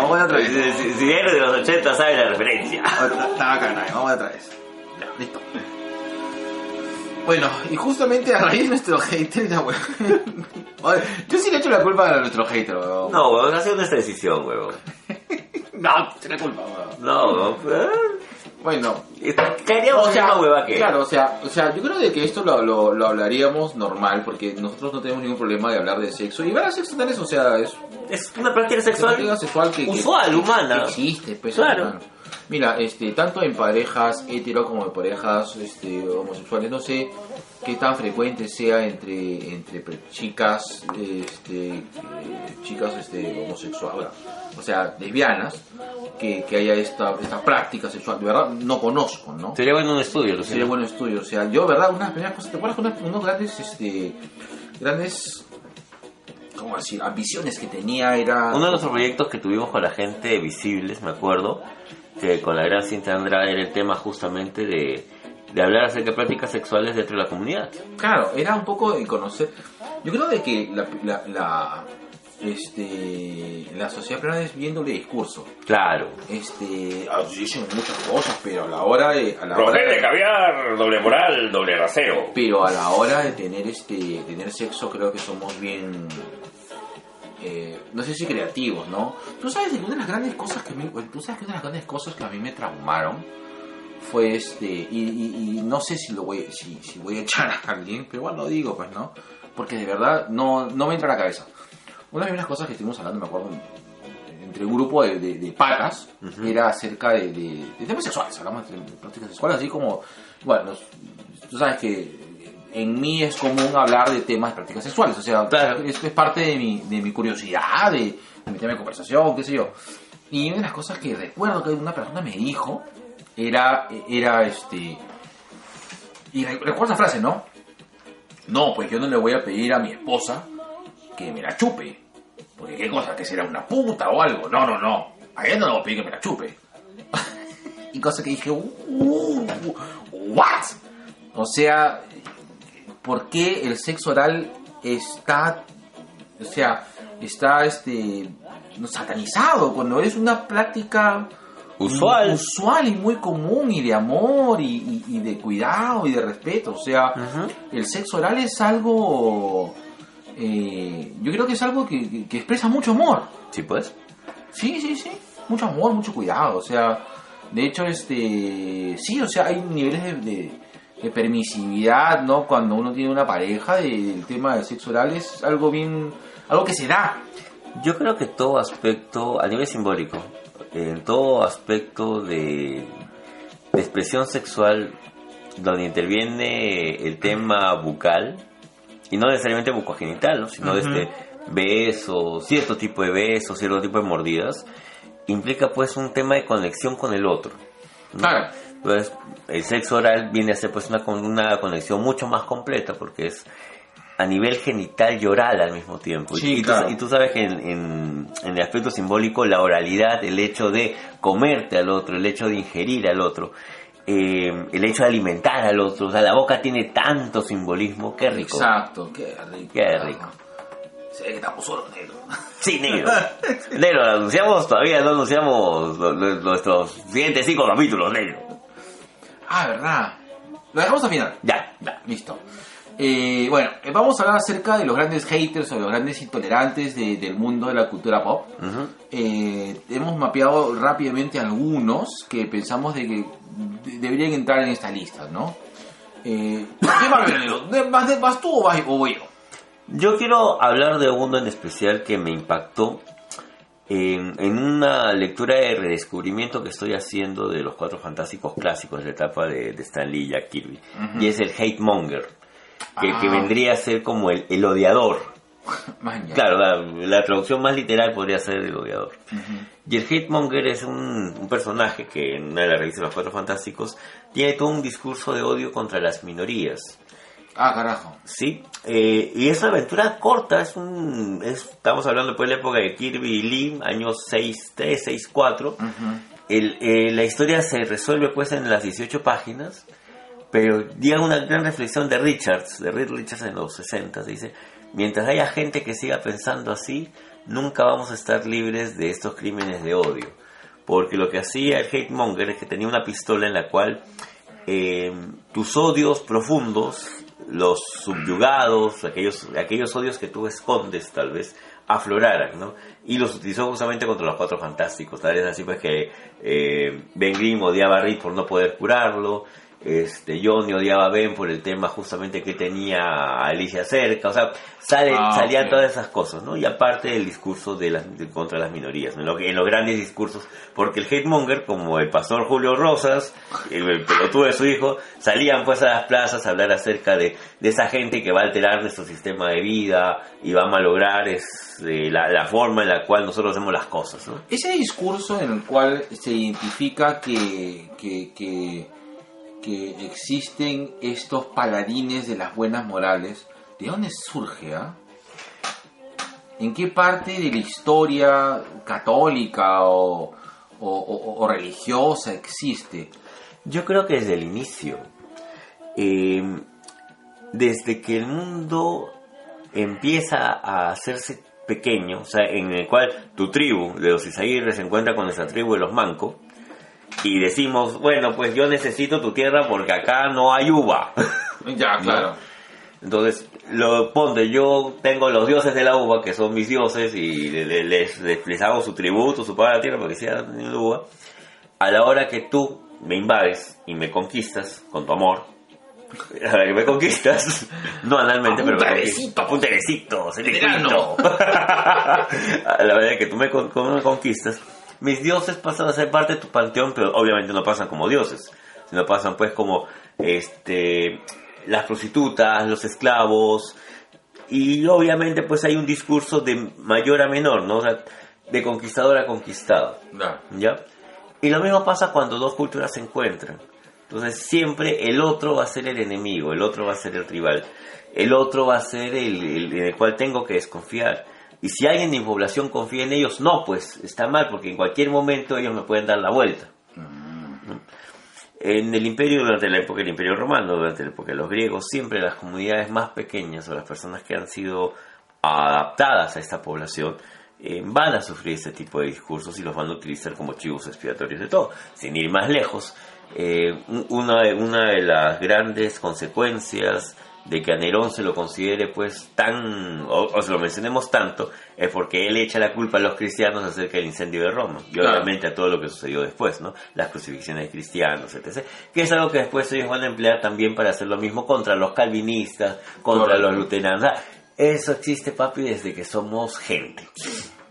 Vamos otra Si, vez. si- si eres de los 80 sabes la referencia. Está bacana, vamos otra vez. Ya, listo. Bueno, y justamente a raíz de nuestro hater, ya, weón. <laughs> Yo sí le echo la culpa a nuestro hater, weón. No, weón, ha sido nuestra decisión, weón. <laughs> No, tiene culpa, weón. No, weón. Bueno, eh, Queríamos hacer una hueva que. Claro, o sea, o sea, yo creo de que esto lo, lo, lo hablaríamos normal, porque nosotros no tenemos ningún problema de hablar de sexo. Y ver a sexo tal es, o sea, es Es una práctica una sexual. práctica sexual que, usual, que- humana. que existe, pues, Claro. hermano. Mira, este, tanto en parejas hetero como en parejas este, homosexuales, no sé qué tan frecuente sea entre, entre chicas, este, eh, chicas este, homosexuales, o sea, lesbianas, que, que haya esta, esta práctica sexual. De verdad, no conozco, ¿no? Sería bueno un estudio, Lucía. Sería buen estudio. O sea, yo, ¿verdad? Una primera cosa, ¿te acuerdas que una- unos grandes, este, grandes, ¿cómo decir? Ambiciones que tenía era... Uno de nuestros proyectos que tuvimos con la gente visibles, me acuerdo, que con la gran cinta Andrade era el tema justamente de de hablar acerca de prácticas sexuales dentro de la comunidad. Claro, era un poco de conocer. Yo creo de que la, la, la, este, la sociedad peruana es bien doble discurso. Claro. Este, ah, dicen muchas cosas, pero a la hora de, a la hora de, caviar, doble moral, doble rasero. pero a la hora de tener este, tener sexo creo que somos bien, eh, no sé si creativos, ¿no? Tú sabes que una de las grandes cosas que mí, tú sabes que una de las grandes cosas que a mí me traumaron fue este, y, y- y no sé si lo voy, si, si voy a echar <laughs> a alguien, pero bueno, lo digo, pues, ¿no? Porque de verdad no, no me entra a la cabeza. Una de las cosas que estuvimos hablando, me acuerdo, entre un grupo de, de- de patas, era acerca de, de- de temas sexuales, hablamos de prácticas sexuales, así como, bueno, tú sabes que en mí es común hablar de temas de prácticas sexuales, o sea, Claro. es parte de mi, de mi curiosidad, de, de mi tema de conversación, qué sé yo. Y una de las cosas que recuerdo que una persona me dijo era, era este, y re- recuerdo la frase, ¿no? No, pues yo no le voy a pedir a mi esposa que me la chupe. Porque qué cosa, que será una puta o algo. No, no, no. A ella no le voy a pedir que me la chupe. <laughs> y cosa que dije, "Uh, ¿what? O sea, ¿por qué el sexo oral está, o sea, está este, satanizado cuando es una práctica Usual. usual y muy común y de amor y, y- y de cuidado y de respeto. O sea, el sexo oral es algo, eh, yo creo que es algo que, que- que expresa mucho amor. Sí, pues. Sí, sí, sí. Mucho amor, mucho cuidado. O sea, de hecho, este, sí, o sea, hay niveles de, de- de permisividad, ¿no? Cuando uno tiene una pareja, el tema del sexo oral es algo bien, algo que se da. Yo creo que todo aspecto, a nivel simbólico, en todo aspecto de, de expresión sexual donde interviene el tema bucal, y no necesariamente bucogenital, ¿no? sino Ujú. este beso, cierto tipo de besos, cierto tipo de mordidas, implica pues un tema de conexión con el otro. ¿no? Claro. Entonces, el sexo oral viene a ser pues una, una conexión mucho más completa porque es a nivel genital y oral al mismo tiempo. Sí, y, tú, claro. y tú sabes que en, en- en el aspecto simbólico la oralidad, el hecho de comerte al otro, el hecho de ingerir al otro, eh, el hecho de alimentar al otro, o sea, la boca tiene tanto simbolismo, qué rico. Exacto, qué rico. Qué rico. Se ve que estamos solos, negro. Sí, negro. negro, lo anunciamos, todavía no anunciamos lo- lo- nuestros siguientes cinco capítulos, negro. Ah, verdad. Lo dejamos al final. Ya. Ya, listo. Eh, bueno, eh, vamos a hablar acerca de los grandes haters o los grandes intolerantes de- del mundo de la cultura pop. Eh, hemos mapeado rápidamente algunos que pensamos de que de- deberían entrar en esta lista, ¿no? Eh, ¿Qué más? ¿De- ¿Vas, de- vas tú o, vas, o voy yo? Yo quiero hablar de uno en especial que me impactó en, en una lectura de redescubrimiento que estoy haciendo de los cuatro fantásticos clásicos de la etapa de, de Stan Lee y Jack Kirby. Y es el Hate Monger, que, Ah. que vendría a ser como el, el odiador. <laughs> Claro, la, la traducción más literal podría ser el odiador. Y el Hate Monger es un, un personaje que en una de las revistas de los cuatro fantásticos tiene todo un discurso de odio contra las minorías. Ah, carajo. Sí, eh, y es una aventura corta, es un, es- estamos hablando pues de la época de Kirby y Lee, años 6-3, 6-4. Ujú. El, eh, la historia se resuelve pues en las 18 páginas, pero llega una gran reflexión de Richards, de Reed Richards en los 60, dice, mientras haya gente que siga pensando así, nunca vamos a estar libres de estos crímenes de odio. Porque lo que hacía el hate monger es que tenía una pistola en la cual eh, tus odios profundos, los subyugados, aquellos, aquellos odios que tú escondes tal vez, afloraran, ¿no? Y los utilizó justamente contra los cuatro fantásticos, tal vez así pues que eh, Ben Grimm odiaba a por no poder curarlo, este Johnny odiaba a Ben por el tema justamente que tenía a Alicia cerca, o sea, sale, Ah, salían todas esas cosas, ¿no? Y aparte el discurso de las, de- contra las minorías, ¿no? en, lo- en los grandes discursos, porque el hate monger, como el pastor Julio Rosas, el, el pelotudo de su hijo, salían pues a las plazas a hablar acerca de, de esa gente que va a alterar nuestro sistema de vida y va a malograr es, eh, la, la forma en la cual nosotros hacemos las cosas, ¿no? Ese discurso en el cual se identifica que, que, que, existen estos paladines de las buenas morales, ¿de dónde surge? ah? ¿En qué parte de la historia católica o, religiosa existe? Yo creo que desde el inicio. eh, desde que el mundo empieza a hacerse pequeño, o sea, en el cual tu tribu de los Isaíres se encuentra con nuestra tribu de los Mancos, y decimos, bueno, pues yo necesito tu tierra porque acá no hay uva. <laughs> Ya, claro. Entonces, lo ponte, yo tengo los dioses de la uva, que son mis dioses, y le- le- les, les, les hago su tributo, su paga a la tierra, porque sean de uva. A la hora que tú me invades y me conquistas con tu amor, <laughs> a la que me conquistas, <laughs> no analmente, pero me conquistas. A quito. a la hora que tú me, con- con- me conquistas, mis dioses pasan a ser parte de tu panteón, pero obviamente no pasan como dioses, sino pasan pues como este las prostitutas, los esclavos, y obviamente pues hay un discurso de mayor a menor, ¿no? O sea, de conquistador a conquistado. Ya. ¿Ya? Y lo mismo pasa cuando dos culturas se encuentran. Entonces siempre el otro va a ser el enemigo, el otro va a ser el rival, el otro va a ser el, el en el cual tengo que desconfiar. Y si alguien de mi población confía en ellos, no, pues está mal, porque en cualquier momento ellos me pueden dar la vuelta. En el imperio, durante la época del imperio romano, durante la época de los griegos, siempre las comunidades más pequeñas o las personas que han sido adaptadas a esta población eh, van a sufrir este tipo de discursos y los van a utilizar como chivos expiatorios de todo. Sin ir más lejos, eh, un- una, una de las grandes consecuencias de que a Nerón se lo considere pues tan, o, o se lo mencionemos tanto, es porque él echa la culpa a los cristianos acerca del incendio de Roma. Y Claro. obviamente a todo lo que sucedió después, ¿no? Las crucifixiones de cristianos, etc. Que es algo que después ellos van a emplear también para hacer lo mismo contra los calvinistas, contra Correcto. los luteranos. Eso existe, papi, desde que somos gente.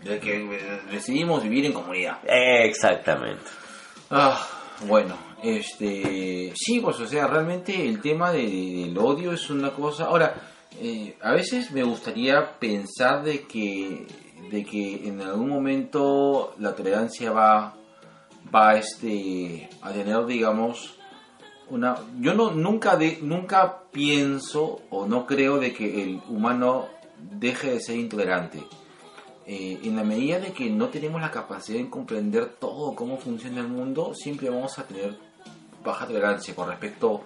De que decidimos vivir en comunidad. Exactamente. Ah, bueno, este, sí, pues, o sea, realmente el tema de- de- del odio es una cosa. Ahora, eh, a veces me gustaría pensar de que, de que en algún momento la tolerancia va, va, este, a tener, digamos, una. Yo no, nunca, de, nunca pienso o no creo de que el humano deje de ser intolerante. Eh, en la medida de que no tenemos la capacidad de comprender todo cómo funciona el mundo, siempre vamos a tener baja tolerancia con respecto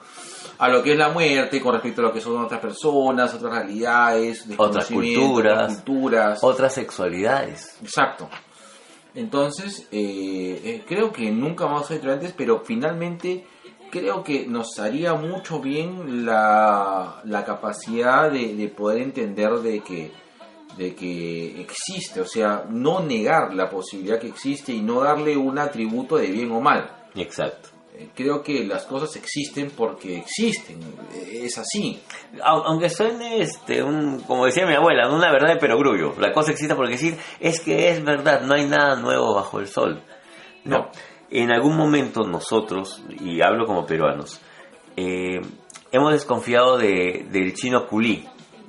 a lo que es la muerte, con respecto a lo que son otras personas, otras realidades, Otras culturas. otras culturas. Otras sexualidades. Exacto. Entonces, eh, eh, creo que nunca vamos a ser tolerantes, pero finalmente creo que nos haría mucho bien la, la capacidad de, de poder entender de que, de que existe, o sea, no negar la posibilidad que existe y no darle un atributo de bien o mal. Exacto. Eh, Creo que las cosas existen porque existen, eh, es así. Au- Aunque suene, este, un, como decía mi abuela, una verdad de perogrullo. La cosa existe porque decir es que es verdad, no hay nada nuevo bajo el sol. No. No. En algún momento nosotros, y hablo como peruanos, eh, hemos desconfiado de, del chino culí,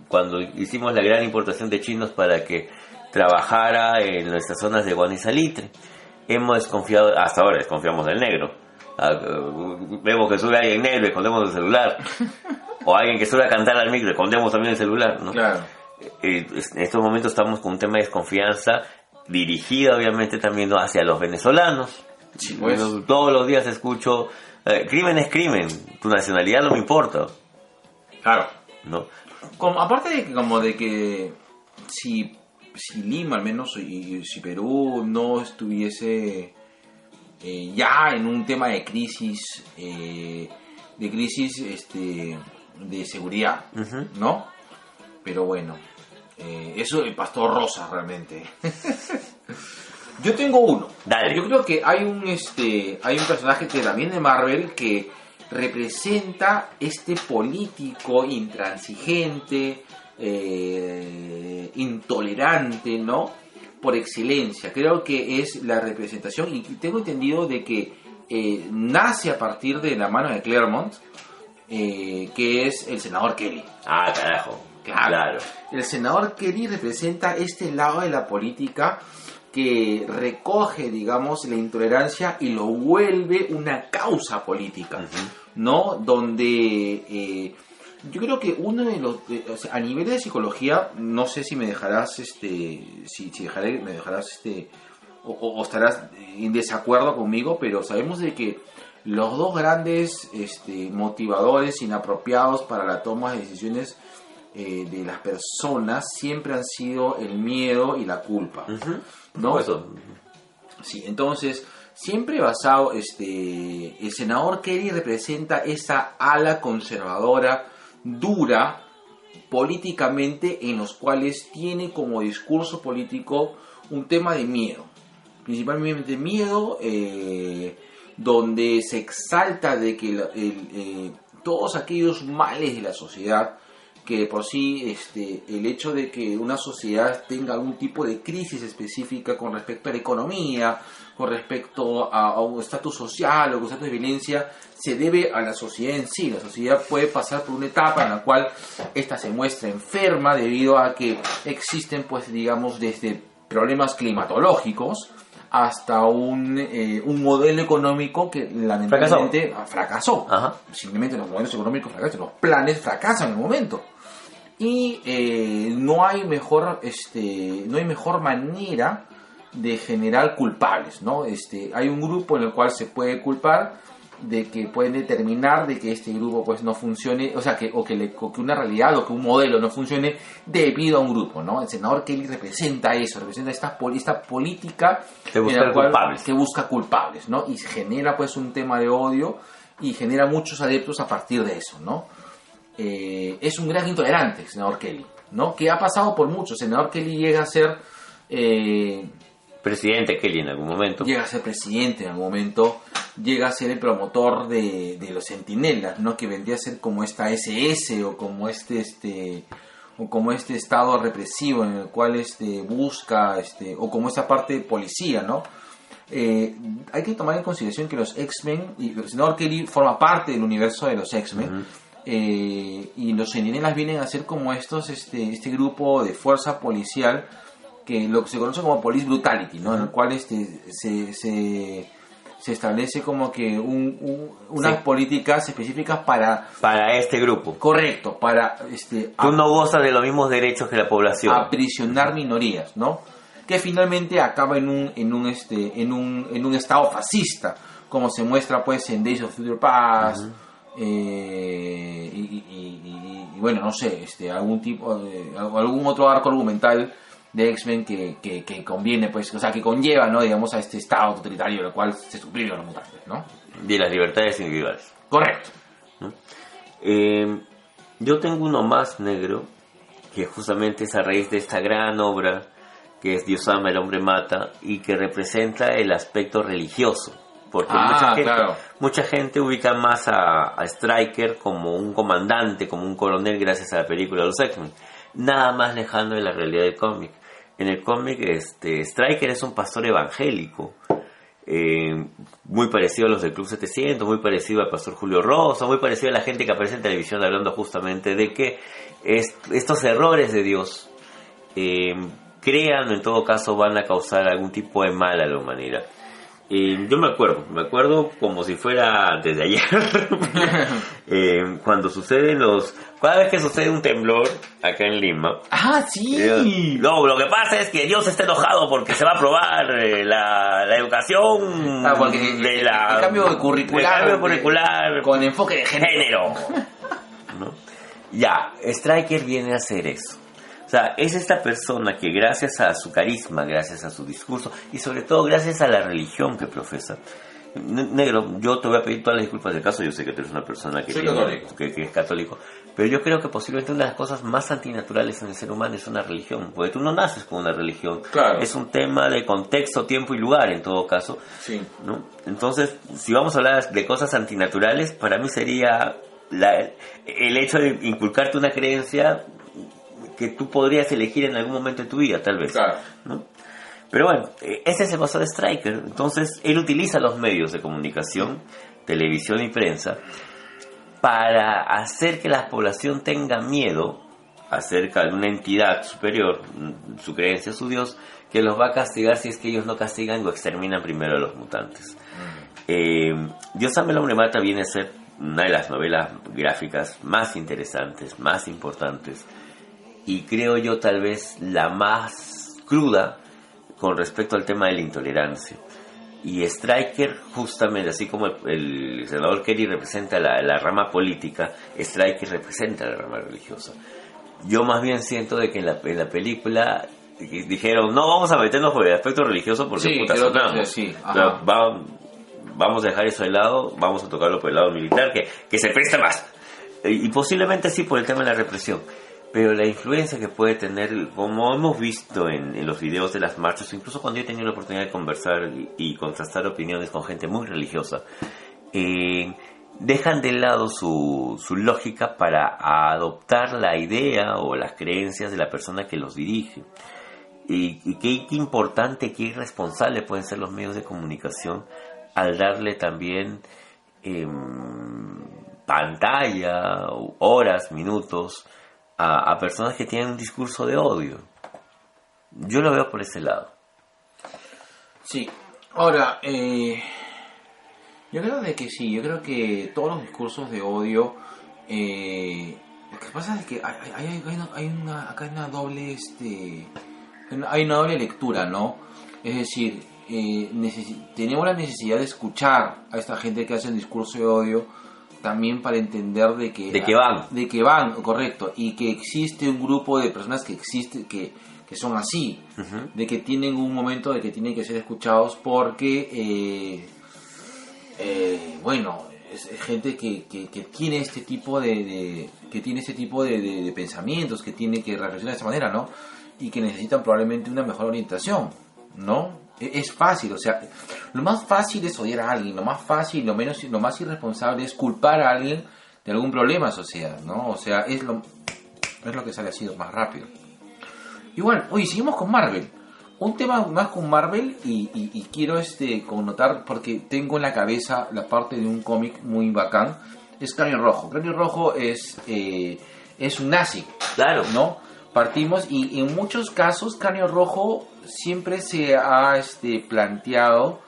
cuando hicimos la gran importación de chinos para que trabajara en nuestras zonas de Guanizalitre. Hemos desconfiado, hasta ahora desconfiamos del negro. Ah, Vemos que sube alguien negro, escondemos el celular. O alguien que sube a cantar al micro, escondemos también el celular. ¿no? Claro. Eh, en estos momentos estamos con un tema de desconfianza dirigida obviamente también hacia los venezolanos. Sí, pues. Yo Todos los días escucho, eh, crimen es crimen, tu nacionalidad no me importa. Claro. ¿no? Como, aparte de que, como de que si, si Lima al menos y, y si Perú no estuviese eh, ya en un tema de crisis eh, de crisis este de seguridad. ¿no? pero bueno eh, eso el pastor Rosa realmente <laughs> yo tengo uno Dale. yo creo que hay un este hay un personaje que también de Marvel que representa este político intransigente eh, intolerante no por excelencia creo que es la representación y tengo entendido de que eh, nace a partir de la mano de Claremont eh, que es el senador Kelly Ah, carajo. Claro. Claro. el senador Kelly representa este lado de la política que recoge, digamos, la intolerancia y lo vuelve una causa política. ¿no? Donde eh, yo creo que uno de los, de- o sea, a nivel de psicología, no sé si me dejarás, este, si, si dejaré, me dejarás, este, o, estarás en desacuerdo conmigo, pero sabemos de que los dos grandes este, motivadores inapropiados para la toma de decisiones eh, de las personas siempre han sido el miedo y la culpa. ¿no? Eso, Sí, entonces, siempre basado, este, el senador Kerry representa esa ala conservadora, dura, políticamente, en los cuales tiene como discurso político un tema de miedo. Principalmente miedo, eh, donde se exalta de que eh, todos aquellos males de la sociedad, que por sí este, el hecho de que una sociedad tenga algún tipo de crisis específica con respecto a la economía, con respecto a, a un estatus social o un estatus de violencia, se debe a la sociedad en sí. La sociedad puede pasar por una etapa en la cual ésta se muestra enferma debido a que existen, pues digamos, desde problemas climatológicos hasta un, eh, un modelo económico que lamentablemente fracasó. Ajá. Simplemente los modelos económicos fracasan, los planes fracasan en el momento. Y eh, no hay mejor, este, no hay mejor manera de generar culpables, ¿no? Este, hay un grupo en el cual se puede culpar de que pueden determinar de que este grupo pues no funcione, o sea, que, o que, le- o que una realidad o que un modelo no funcione debido a un grupo, ¿no? El senador Kelly representa eso, representa esta, esta política la cual- culpables. que busca culpables, ¿no? Y genera pues un tema de odio y genera muchos adeptos a partir de eso, ¿no? Eh, es un gran intolerante, el senador Kelly, ¿no? Que ha pasado por mucho. El senador Kelly llega a ser eh, presidente Kelly en algún momento. llega a ser presidente en algún momento, llega a ser el promotor de, de los centinelas, ¿no? Que vendría a ser como esta SS o como este, este, o como este estado represivo en el cual este busca, este, o como esa parte de policía, ¿no? Eh, hay que tomar en consideración que los X-Men, y el senador Kelly forma parte del universo de los X-Men, eh, y los centinelas vienen a ser como estos, este, este grupo de fuerza policial que lo que se conoce como police brutality, ¿no? En el cual este, se, se, se establece como que un, un- unas Sí. políticas específicas para, Para este grupo. correcto, para este, Tú no gozas de los mismos derechos que la población. aprisionar minorías, ¿no? Que finalmente acaba en un, en un, este, en un, en un estado fascista, como se muestra pues en Days of Future Past, eh, y, y- y- y- y, bueno, no sé, este, algún tipo de, algún otro arco argumental de X-Men que, que, que conviene, pues, o sea, que conlleva, ¿no? Digamos, a este estado totalitario en el cual se suprimen los mutantes, ¿no? De las libertades individuales. Correcto. Eh, yo tengo uno más negro, que justamente es a raíz de esta gran obra que es Dios ama, el hombre mata, y que representa el aspecto religioso. Porque Ah, mucha, gente, claro. mucha gente ubica más a, a Stryker como un comandante, como un coronel, gracias a la película de los X-Men. Nada más lejano de la realidad del cómic. En el cómic, este, Stryker es un pastor evangélico, eh, muy parecido a los del Club 700, muy parecido al pastor Julio Rosa, muy parecido a la gente que aparece en televisión hablando justamente de que es- estos errores de Dios eh, crean o en todo caso van a causar algún tipo de mal a la humanidad. Eh, yo me acuerdo, me acuerdo como si fuera desde ayer, <laughs> Eh, cuando suceden los... Cada vez que sucede un temblor acá en Lima, Ah, sí. eh, No, lo que pasa es que Dios está enojado porque se va a aprobar eh, la, la educación Ah, porque de el- la... el cambio curricular, el cambio curricular Con enfoque de género. género. ¿no? Ya, Striker viene a hacer eso. Sea, es esta persona que gracias a su carisma, gracias a su discurso y sobre todo gracias a la religión que profesa. Ne- Negro, yo te voy a pedir todas las disculpas del caso, yo sé que tú eres una persona que, tiene- que, que es católico, pero yo creo que posiblemente una de las cosas más antinaturales en el ser humano es una religión, porque tú no naces con una religión, Claro. es un tema de contexto, tiempo y lugar en todo caso, Sí. ¿no? Entonces, si vamos a hablar de cosas antinaturales, para mí sería la- el hecho de inculcarte una creencia que tú podrías elegir en algún momento de tu vida, tal vez. Claro. ¿no? Pero bueno, eh, ese es el paso de Striker. Entonces, él utiliza los medios de comunicación, televisión y prensa, para hacer que la población tenga miedo acerca de una entidad superior, mm, su creencia, su Dios, que los va a castigar si es que ellos no castigan o exterminan primero a los mutantes. Eh, Dios ama el hombre mata viene a ser una de las novelas gráficas más interesantes, más importantes y creo yo tal vez la más cruda con respecto al tema de la intolerancia. Y Striker, justamente, así como el, el senador Kerry representa la, la rama política, Striker representa la rama religiosa. Yo más bien siento de que en la, en la película di- dijeron, no vamos a meternos por el aspecto religioso porque Sí, puta creo que sonamos. sí. Pero va- vamos a dejar eso de lado, vamos a tocarlo por el lado militar, que, que se presta más. Y, y posiblemente sí por el tema de la represión. Pero la influencia que puede tener, como hemos visto en, en los videos de las marchas, incluso cuando yo he tenido la oportunidad de conversar y, contrastar opiniones con gente muy religiosa, eh, dejan de lado su, su lógica para adoptar la idea o las creencias de la persona que los dirige. Y, qué importante, qué irresponsable pueden ser los medios de comunicación al darle también em, pantalla, horas, minutos a, a personas que tienen un discurso de odio. Yo lo veo por ese lado. Sí. Ahora, eh, yo creo de que sí, yo creo que todos los discursos de odio, eh, lo que pasa es que hay, una, hay una- acá hay una doble, este, hay una doble lectura, ¿no? Es decir, eh, tenemos la necesidad de escuchar a esta gente que hace el discurso de odio también para entender de que De que van. de que van correcto y que existe un grupo de personas que existe que, que son así de que tienen un momento de que tienen que ser escuchados porque eh, eh, bueno es, gente que, que, que tiene este tipo de, de- que tiene este tipo de, de- de pensamientos que tiene que reflexionar de esta manera no y que necesitan probablemente una mejor orientación no es fácil o sea lo más fácil es odiar a alguien lo más fácil lo menos lo más irresponsable es culpar a alguien de algún problema social no o sea es lo es lo que sale así más rápido Igual, oye, seguimos con Marvel. Un tema más con Marvel y, y- y quiero este connotar porque tengo en la cabeza la parte de un cómic muy bacán. Es Cráneo Rojo. Cráneo Rojo es, eh, es un nazi, Claro, ¿no? Partimos y en muchos casos Cráneo Rojo siempre se ha este, planteado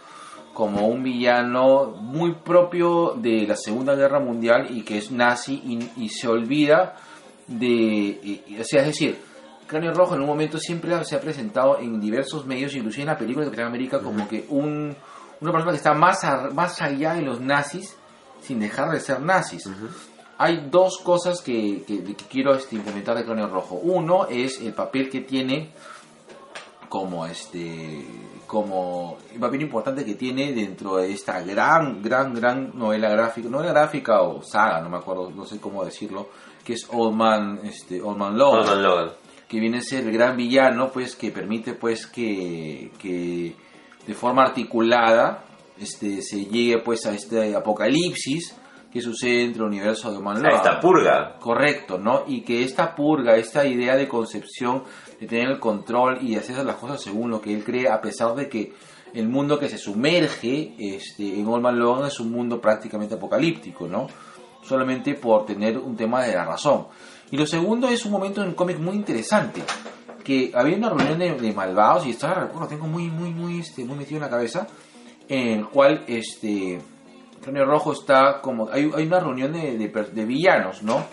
como un villano muy propio de la Segunda Guerra Mundial y que es nazi y, y se olvida de... y- y- o sea, es decir, Cráneo Rojo en un momento siempre se ha presentado en diversos medios, inclusive en la película de Capitán América, como que un, una persona que está más, a- más allá de los nazis sin dejar de ser nazis. Hay dos cosas que, que- que quiero este, implementar de Cráneo Rojo. Uno es el papel que tiene como este como el papel importante que tiene dentro de esta gran gran gran novela gráfica novela gráfica o saga no me acuerdo no sé cómo decirlo que es Old Man este Old Man Logan Logan, Logan. que viene a ser el gran villano pues que permite pues que, que de forma articulada este se llegue pues a este apocalipsis que sucede entre el universo de Old Man O sea, Logan esta purga. Correcto, ¿no? Y que esta purga, esta idea de concepción, de tener el control y de hacer las cosas según lo que él cree, a pesar de que el mundo que se sumerge este, en Old Man Logan es un mundo prácticamente apocalíptico, ¿no? Solamente por tener un tema de la razón. Y lo segundo es un momento en el cómic muy interesante, que había una reunión de, de malvados, y estaba, recuerdo, tengo muy, muy, muy, este, muy metido en la cabeza, en el cual, este, Cráneo Rojo está como... Hay, hay una reunión de, de de villanos, ¿no?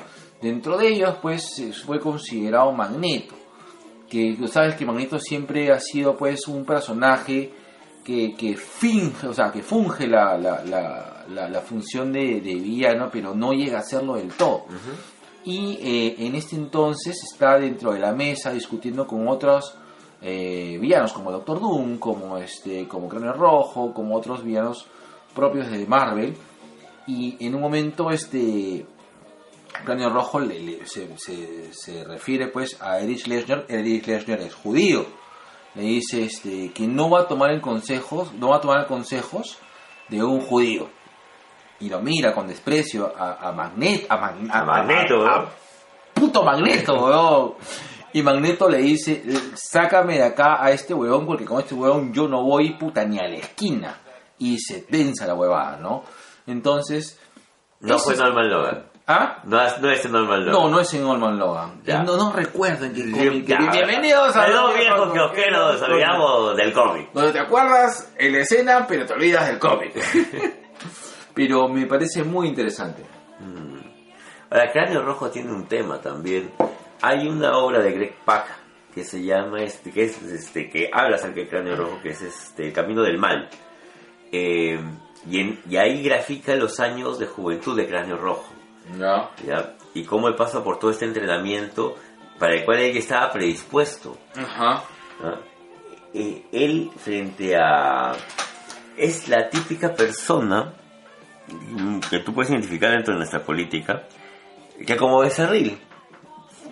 Dentro de ellos, pues, fue considerado Magneto. Que tú sabes que Magneto siempre ha sido, pues, un personaje que, que finge, o sea, que funge la, la, la, la- la función de, de villano, pero no llega a hacerlo del todo. Y eh, en este entonces está dentro de la mesa discutiendo con otros eh, villanos como Doctor Doom, como este, como Cráneo Rojo, como otros villanos propios de Marvel. Y en un momento este Cráneo Rojo le- le- se, se- se refiere pues a Erich Lesnar. Erich Lesnar es judío. Le dice este, que no va a tomar el consejos, no va a tomar consejos de un judío. Y lo mira con desprecio a, a Magnet, a, Mag- A Magneto, puto Magneto, weón. Y Magneto le dice, sácame de acá a este weón porque con este weón yo no voy puta ni a la esquina. Y se tensa la huevada, ¿no? Entonces... No fue Norman Logan. ¿Ah? No, es- no es Norman Logan. No, no es en Olman Logan. Ya. No, no recuerdo en qué cómic. ya. Bienvenidos a Los viejos kiosqueros, nos olvidamos del cómic. Donde te acuerdas en la escena, pero te olvidas del cómic. <laughs> pero me parece muy interesante. Ahora, Cráneo Rojo tiene un tema también. Hay una obra de Greg Pak que se llama, este, que es, este, que habla acerca del Cráneo Rojo, que es este, El Camino del Mal. Eh, y, en- y ahí grafica los años de juventud de Cráneo Rojo. Y cómo él pasa por todo este entrenamiento para el cual él estaba predispuesto. Eh, él frente a... Es la típica persona que tú puedes identificar dentro de nuestra política, que como Becerril,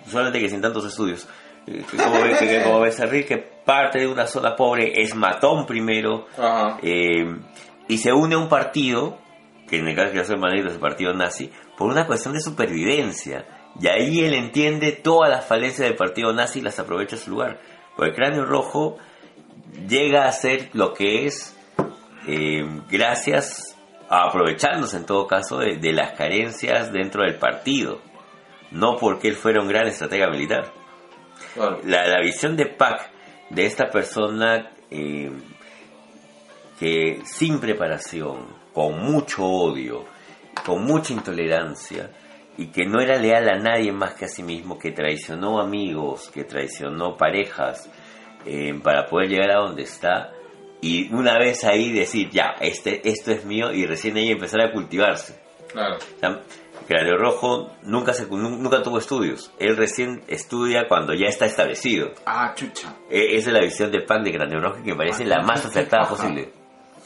solamente que sin tantos estudios, que como, que- que como <laughs> Becerril, que parte de una zona pobre, es matón primero, Ajá. eh, y se une a un partido, que en el caso que yo Madrid es el partido nazi, por una cuestión de supervivencia. Y ahí él entiende todas las falencias del partido nazi y las aprovecha a su lugar. Porque el cráneo rojo llega a ser lo que es eh, gracias a aprovechándose en todo caso de, de las carencias dentro del partido. No porque él fuera un gran estratega militar Claro. la, la visión de Pac de esta persona eh, que sin preparación, con mucho odio, con mucha intolerancia y que no era leal a nadie más que a sí mismo, que traicionó amigos, que traicionó parejas eh, para poder llegar a donde está y una vez ahí decir ya, este, esto es mío y recién ahí empezar a cultivarse. Claro. O sea, Cráneo Rojo nunca, se, nu- nunca tuvo estudios. Él recién estudia cuando ya está establecido. Ah, chucha. E- Esa es la visión de pan de Cráneo Rojo que me parece la más <laughs> acertada posible.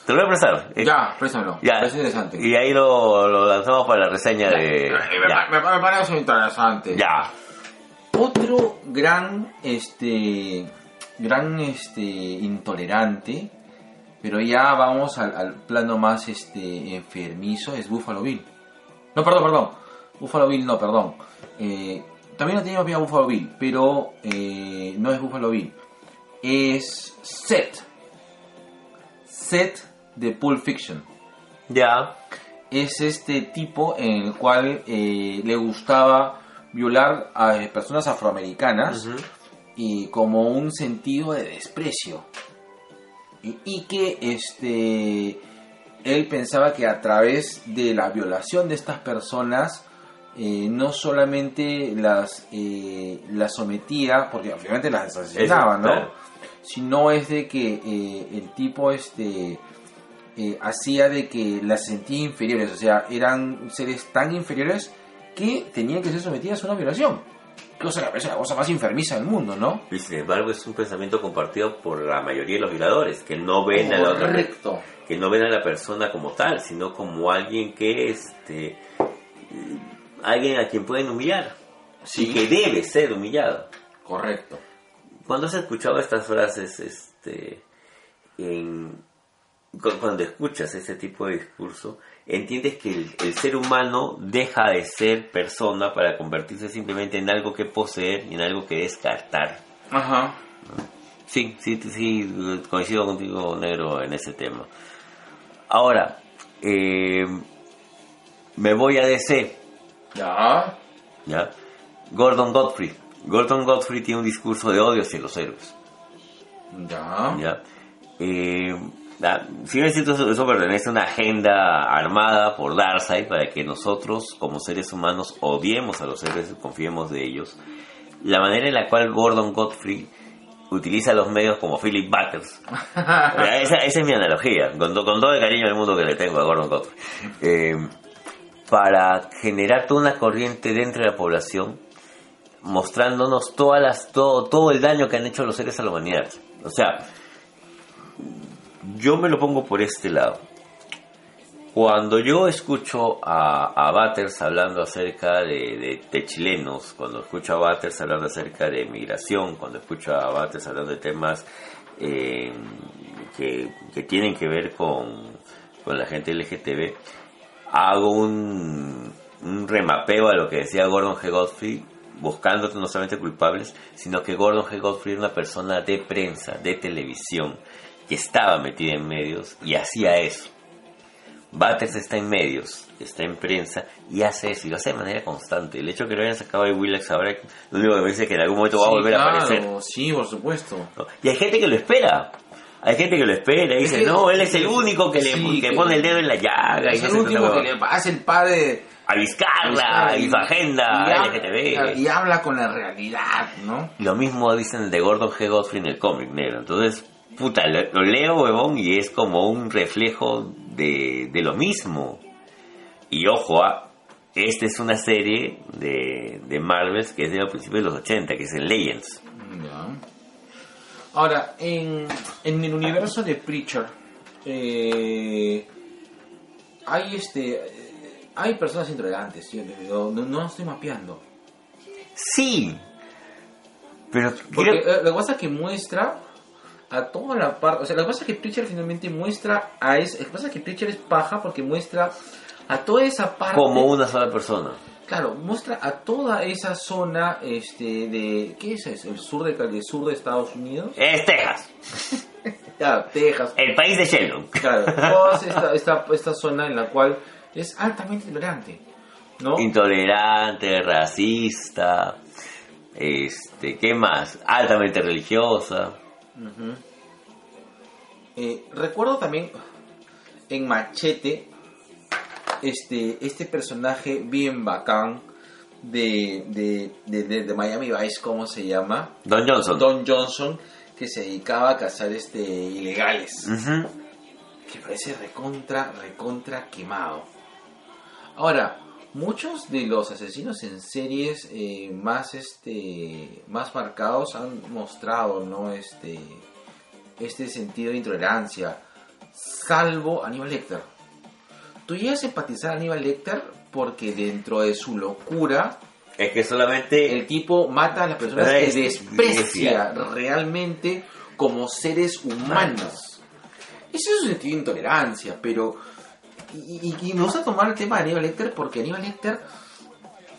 Te lo voy a prestar. Eh, Ya, préstamelo. ya. Es interesante. Y ahí lo, lo lanzamos para la reseña de... Eh, Ya. me- me parece interesante. Ya. Otro gran, este, gran, este, intolerante, pero ya vamos al, al plano más, este, enfermizo, es Buffalo Bill. No, perdón, perdón. Buffalo Bill, no, perdón. Eh, también lo teníamos bien a Buffalo Bill, pero eh, no es Buffalo Bill. Es Seth. Seth de Pulp Fiction Ya. es este tipo en el cual eh, le gustaba violar a personas afroamericanas y como un sentido de desprecio y, y que este él pensaba que a través de la violación de estas personas eh, no solamente las eh, las sometía porque obviamente las asesinaba no claro. sino es de que eh, el tipo este eh, hacía de que las sentía inferiores, o sea, eran seres tan inferiores que tenían que ser sometidas a una violación. Que me parece la cosa más enfermiza del mundo, ¿no? Y sin embargo es un pensamiento compartido por la mayoría de los violadores, que no ven a la otra que no ven a la persona como tal, sino como alguien que este alguien a quien pueden humillar Sí. y que debe ser humillado. Correcto. Cuando has escuchado estas frases, este, en- cuando escuchas ese tipo de discurso, entiendes que el, el ser humano deja de ser persona para convertirse simplemente en algo que poseer y en algo que descartar. Ajá. Sí, sí, sí, coincido contigo, negro, en ese tema. Ahora, eh, me voy a DC, Ya. ¿ya? Gordon Godfrey. Gordon Godfrey tiene un discurso de odio hacia los héroes. Ya. ¿ya? Eh, si bien es cierto, eso, pertenece a una agenda armada por Darkseid para que nosotros, como seres humanos, odiemos a los y confiemos de ellos. La manera en la cual Gordon Godfrey utiliza los medios como Philip Butters. <laughs> Esa, esa es mi analogía, con, con todo el cariño del mundo que le tengo a Gordon Godfrey. Eh, para generar toda una corriente dentro de la población mostrándonos todas las, todo, todo el daño que han hecho los seres a la humanidad. O sea, yo me lo pongo por este lado. Cuando yo escucho a, a hablando acerca de, de- de chilenos, cuando escucho a Batters hablando acerca de migración, cuando escucho a Batters hablando de temas eh, que, que tienen que ver con, con la gente LGTB, hago un, un remapeo a lo que decía Gordon G. Godfrey, buscando no solamente culpables, sino que Gordon G. Godfrey era una persona de prensa, de televisión, que estaba metida en medios y hacía eso. Batters está en medios, está en prensa y hace eso, y lo hace de manera constante. El hecho de que lo hayan sacado de Willax ahora, lo único que me dice es que en algún momento va a volver claro, a aparecer. Sí, por supuesto. ¿no? Y hay gente que lo espera. Hay gente que lo espera y dice, que- no, él es el único que, le, Sí, que que- pone el dedo en la llaga. Es el último que le hace el padre. a Vizcarra y su agenda y LGTB. Y habla con la realidad, ¿no? Lo mismo dicen de Gordon G. Godfrey en el cómic negro. Entonces, puta, lo, lo leo, huevón, y es como un reflejo de, de lo mismo. Y ojo, ah, esta es una serie de, de Marvels que es de los principios de los 80, que es en Legends. Ya. Ahora, en, en el universo de Preacher, eh, hay este. eh, Hay personas intolerantes, ¿sí? no, no, no estoy mapeando. Sí, pero Porque creo- eh, lo que pasa es que muestra a toda la parte. O sea, lo que pasa es que Preacher finalmente muestra a es. Lo que pasa es que Preacher es paja porque muestra a toda esa parte. como una sola persona. Claro, muestra a toda esa zona este de. ¿Qué es eso? ¿El sur de, el sur de Estados Unidos? Es Texas, <laughs> Claro, Texas. el país de Sheldon. Claro, toda esta, esta, esta zona en la cual es altamente intolerante. ¿No? Intolerante, racista, este, ¿qué más? Altamente religiosa. Eh, recuerdo también en Machete este, este personaje bien bacán de, de, de, de- de Miami Vice, ¿cómo se llama? Don Johnson. Don Johnson, que se dedicaba a cazar este, ilegales. Que parece recontra, recontra quemado. Ahora, muchos de los asesinos en series eh, más este más marcados han mostrado no este este sentido de intolerancia salvo Aníbal Lecter. Tú llegas a empatizar a Aníbal Lecter porque dentro de su locura Es que solamente el tipo mata a las personas que es- desprecia es- realmente como seres humanos. Eso es un sentido de intolerancia, pero... Y, y- y me gusta tomar el tema de Aníbal Lecter porque Aníbal Lecter...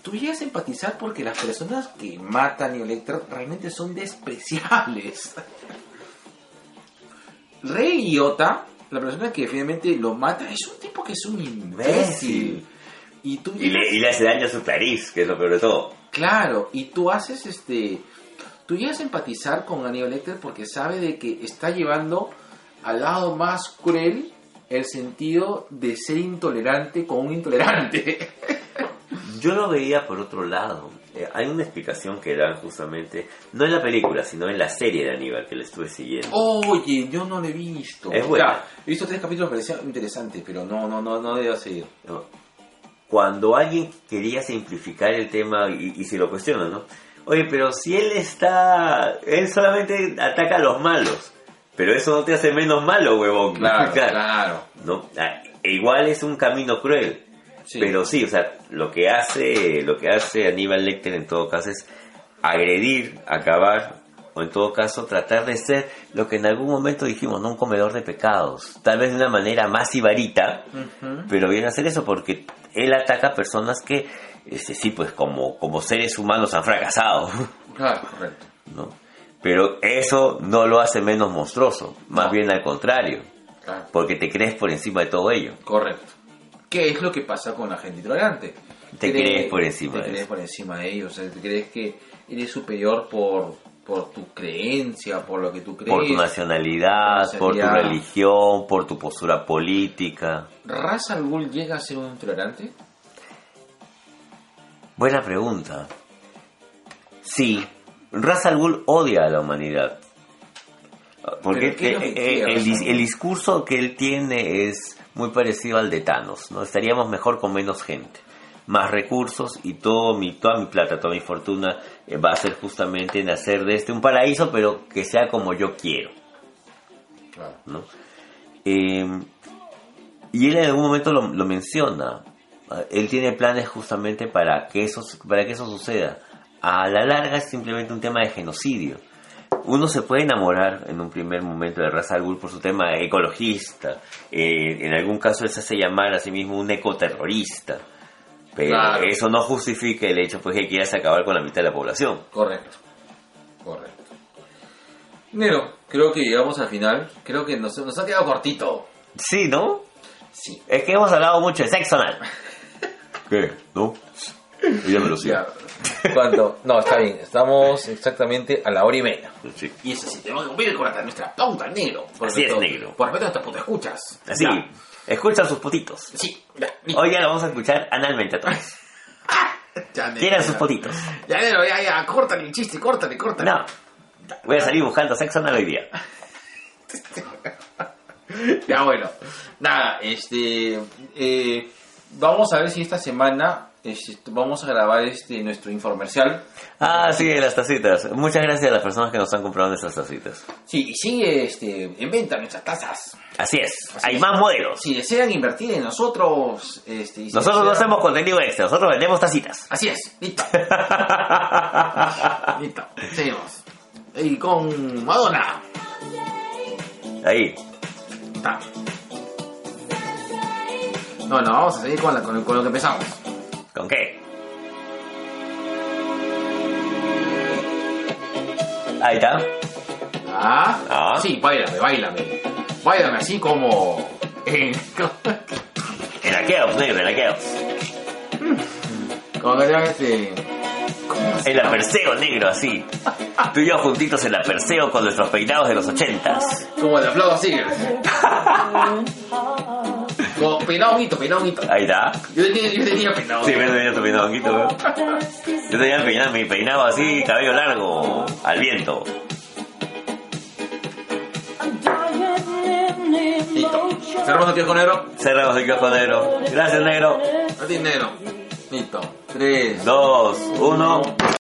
Tú llegas a empatizar porque las personas que matan a Aníbal Lecter realmente son despreciables. <laughs> Rey Iota, la persona que finalmente lo mata, es un tipo que es un imbécil. Y tú y le, y le hace daño a su nariz, que es lo peor de todo. Claro, y tú haces este. Tú llegas a empatizar con Aníbal Lecter porque sabe de que está llevando al lado más cruel el sentido de ser intolerante con un intolerante. <laughs> Yo lo veía por otro lado. Eh, hay una explicación que dan justamente, no en la película, sino en la serie de Aníbal que le estuve siguiendo. Oye, yo no lo he visto. Es buena. Ya, he visto tres capítulos, me parecía interesante, pero no, no, no, no debo seguir. ¿no? Cuando alguien quería simplificar el tema y, y se lo cuestiona, ¿no? Oye, pero si él está, él solamente ataca a los malos, pero eso no te hace menos malo, huevón. <laughs> claro. ¿no? Ah, igual es un camino cruel. Sí. Pero sí, o sea, lo que hace, lo que hace Aníbal Lecter en todo caso es agredir, acabar, o en todo caso tratar de ser lo que en algún momento dijimos, no un comedor de pecados, tal vez de una manera más ibarita, pero viene a hacer eso porque él ataca a personas que, este, sí, pues como, como seres humanos han fracasado, <laughs> Claro, correcto. ¿no? Pero eso no lo hace menos monstruoso, más bien al contrario, Claro. porque te crees por encima de todo ello. Correcto. ¿Qué es lo que pasa con la gente intolerante? Te Cree- crees por encima Te de crees eso. por encima de ellos. O sea, te crees que eres superior por, por tu creencia, por lo que tú crees. por tu nacionalidad, por tu religión, por tu postura política. ¿Ra's al Ghul llega a ser un intolerante? Buena pregunta. Sí, Ra's al Ghul odia a la humanidad. Porque ¿Pero qué es lo que eh, quiere el, discurso que él tiene es muy parecido al de Thanos, ¿no? Estaríamos mejor con menos gente, más recursos y todo mi, toda mi plata, toda mi fortuna eh, va a ser justamente en hacer de este un paraíso, pero que sea como yo quiero. Claro. ¿no? Eh, y él en algún momento lo, lo menciona. Ah, Él tiene planes justamente para que, eso, para que eso suceda. A la larga es simplemente un tema de genocidio. Uno se puede enamorar en un primer momento de Ra's al Ghul por su tema ecologista. Eh, en algún caso él se hace llamar a sí mismo un ecoterrorista. Pero Claro. eso no justifica el hecho pues, que quieras acabar con la mitad de la población. Correcto. Correcto. Nero, creo que llegamos al final. Creo que nos, nos ha quedado cortito. Sí, ¿no? Sí. Es que hemos hablado mucho de sexo anal. <laughs> ¿Qué? ¿No? Ella me lo Ya. ¿Cuánto? No, está bien. Estamos exactamente a la hora y media. Sí. Y eso sí, tenemos que cumplir con la- nuestra pauta, negro. Por Así es, respeto- negro. Por respeto a nuestras putas escuchas. Así, Ya. escuchan sus potitos. Sí, ya. listo. Hoy ya lo vamos a escuchar analmente a todos. <laughs> Ya, negro, Quieran ya. sus potitos. Ya, negro, ya, ya. Córtale el chiste, córtale, córtale. No. Voy a salir buscando sexo anal hoy día. <laughs> ya bueno, nada, este, eh, vamos a ver si esta semana este, vamos a grabar este nuestro infomercial. Ah, sí, las tacitas. Muchas gracias a las personas que nos han comprado nuestras tacitas. Sí, y sigue este, en venta nuestras tazas. Así es, Así hay es. más modelos. Si desean invertir en nosotros, este, si Nosotros no desean- hacemos contenido extra, nosotros vendemos tacitas. Así es, listo. <laughs> listo, seguimos. Y con Madonna. Ahí. Está. No, no, vamos a seguir con, la- con, con lo que empezamos. ¿Con qué? Ahí está. Ah, Ah. sí, bailame, bailame. Bailame así como. en- En la Keops, negro, en la Keops. como que te hagan este. ¿cómo se En la llama? Perseo, negro, así. Tú y yo juntitos en la Perseo con nuestros peinados de los ochentas. Como de aplaudo así. Honguito, peinado honguito. Ahí está. Yo tenía, yo tenía peinado. Sí, me tenía tu peinado, honguito, weón. Yo tenía peinado, mi peinado así, cabello largo, al viento. Listo. Cerramos aquí con negro. Cerramos el kiosco negro. Gracias, negro. A ti, negro. Listo. Tres. Dos, uno.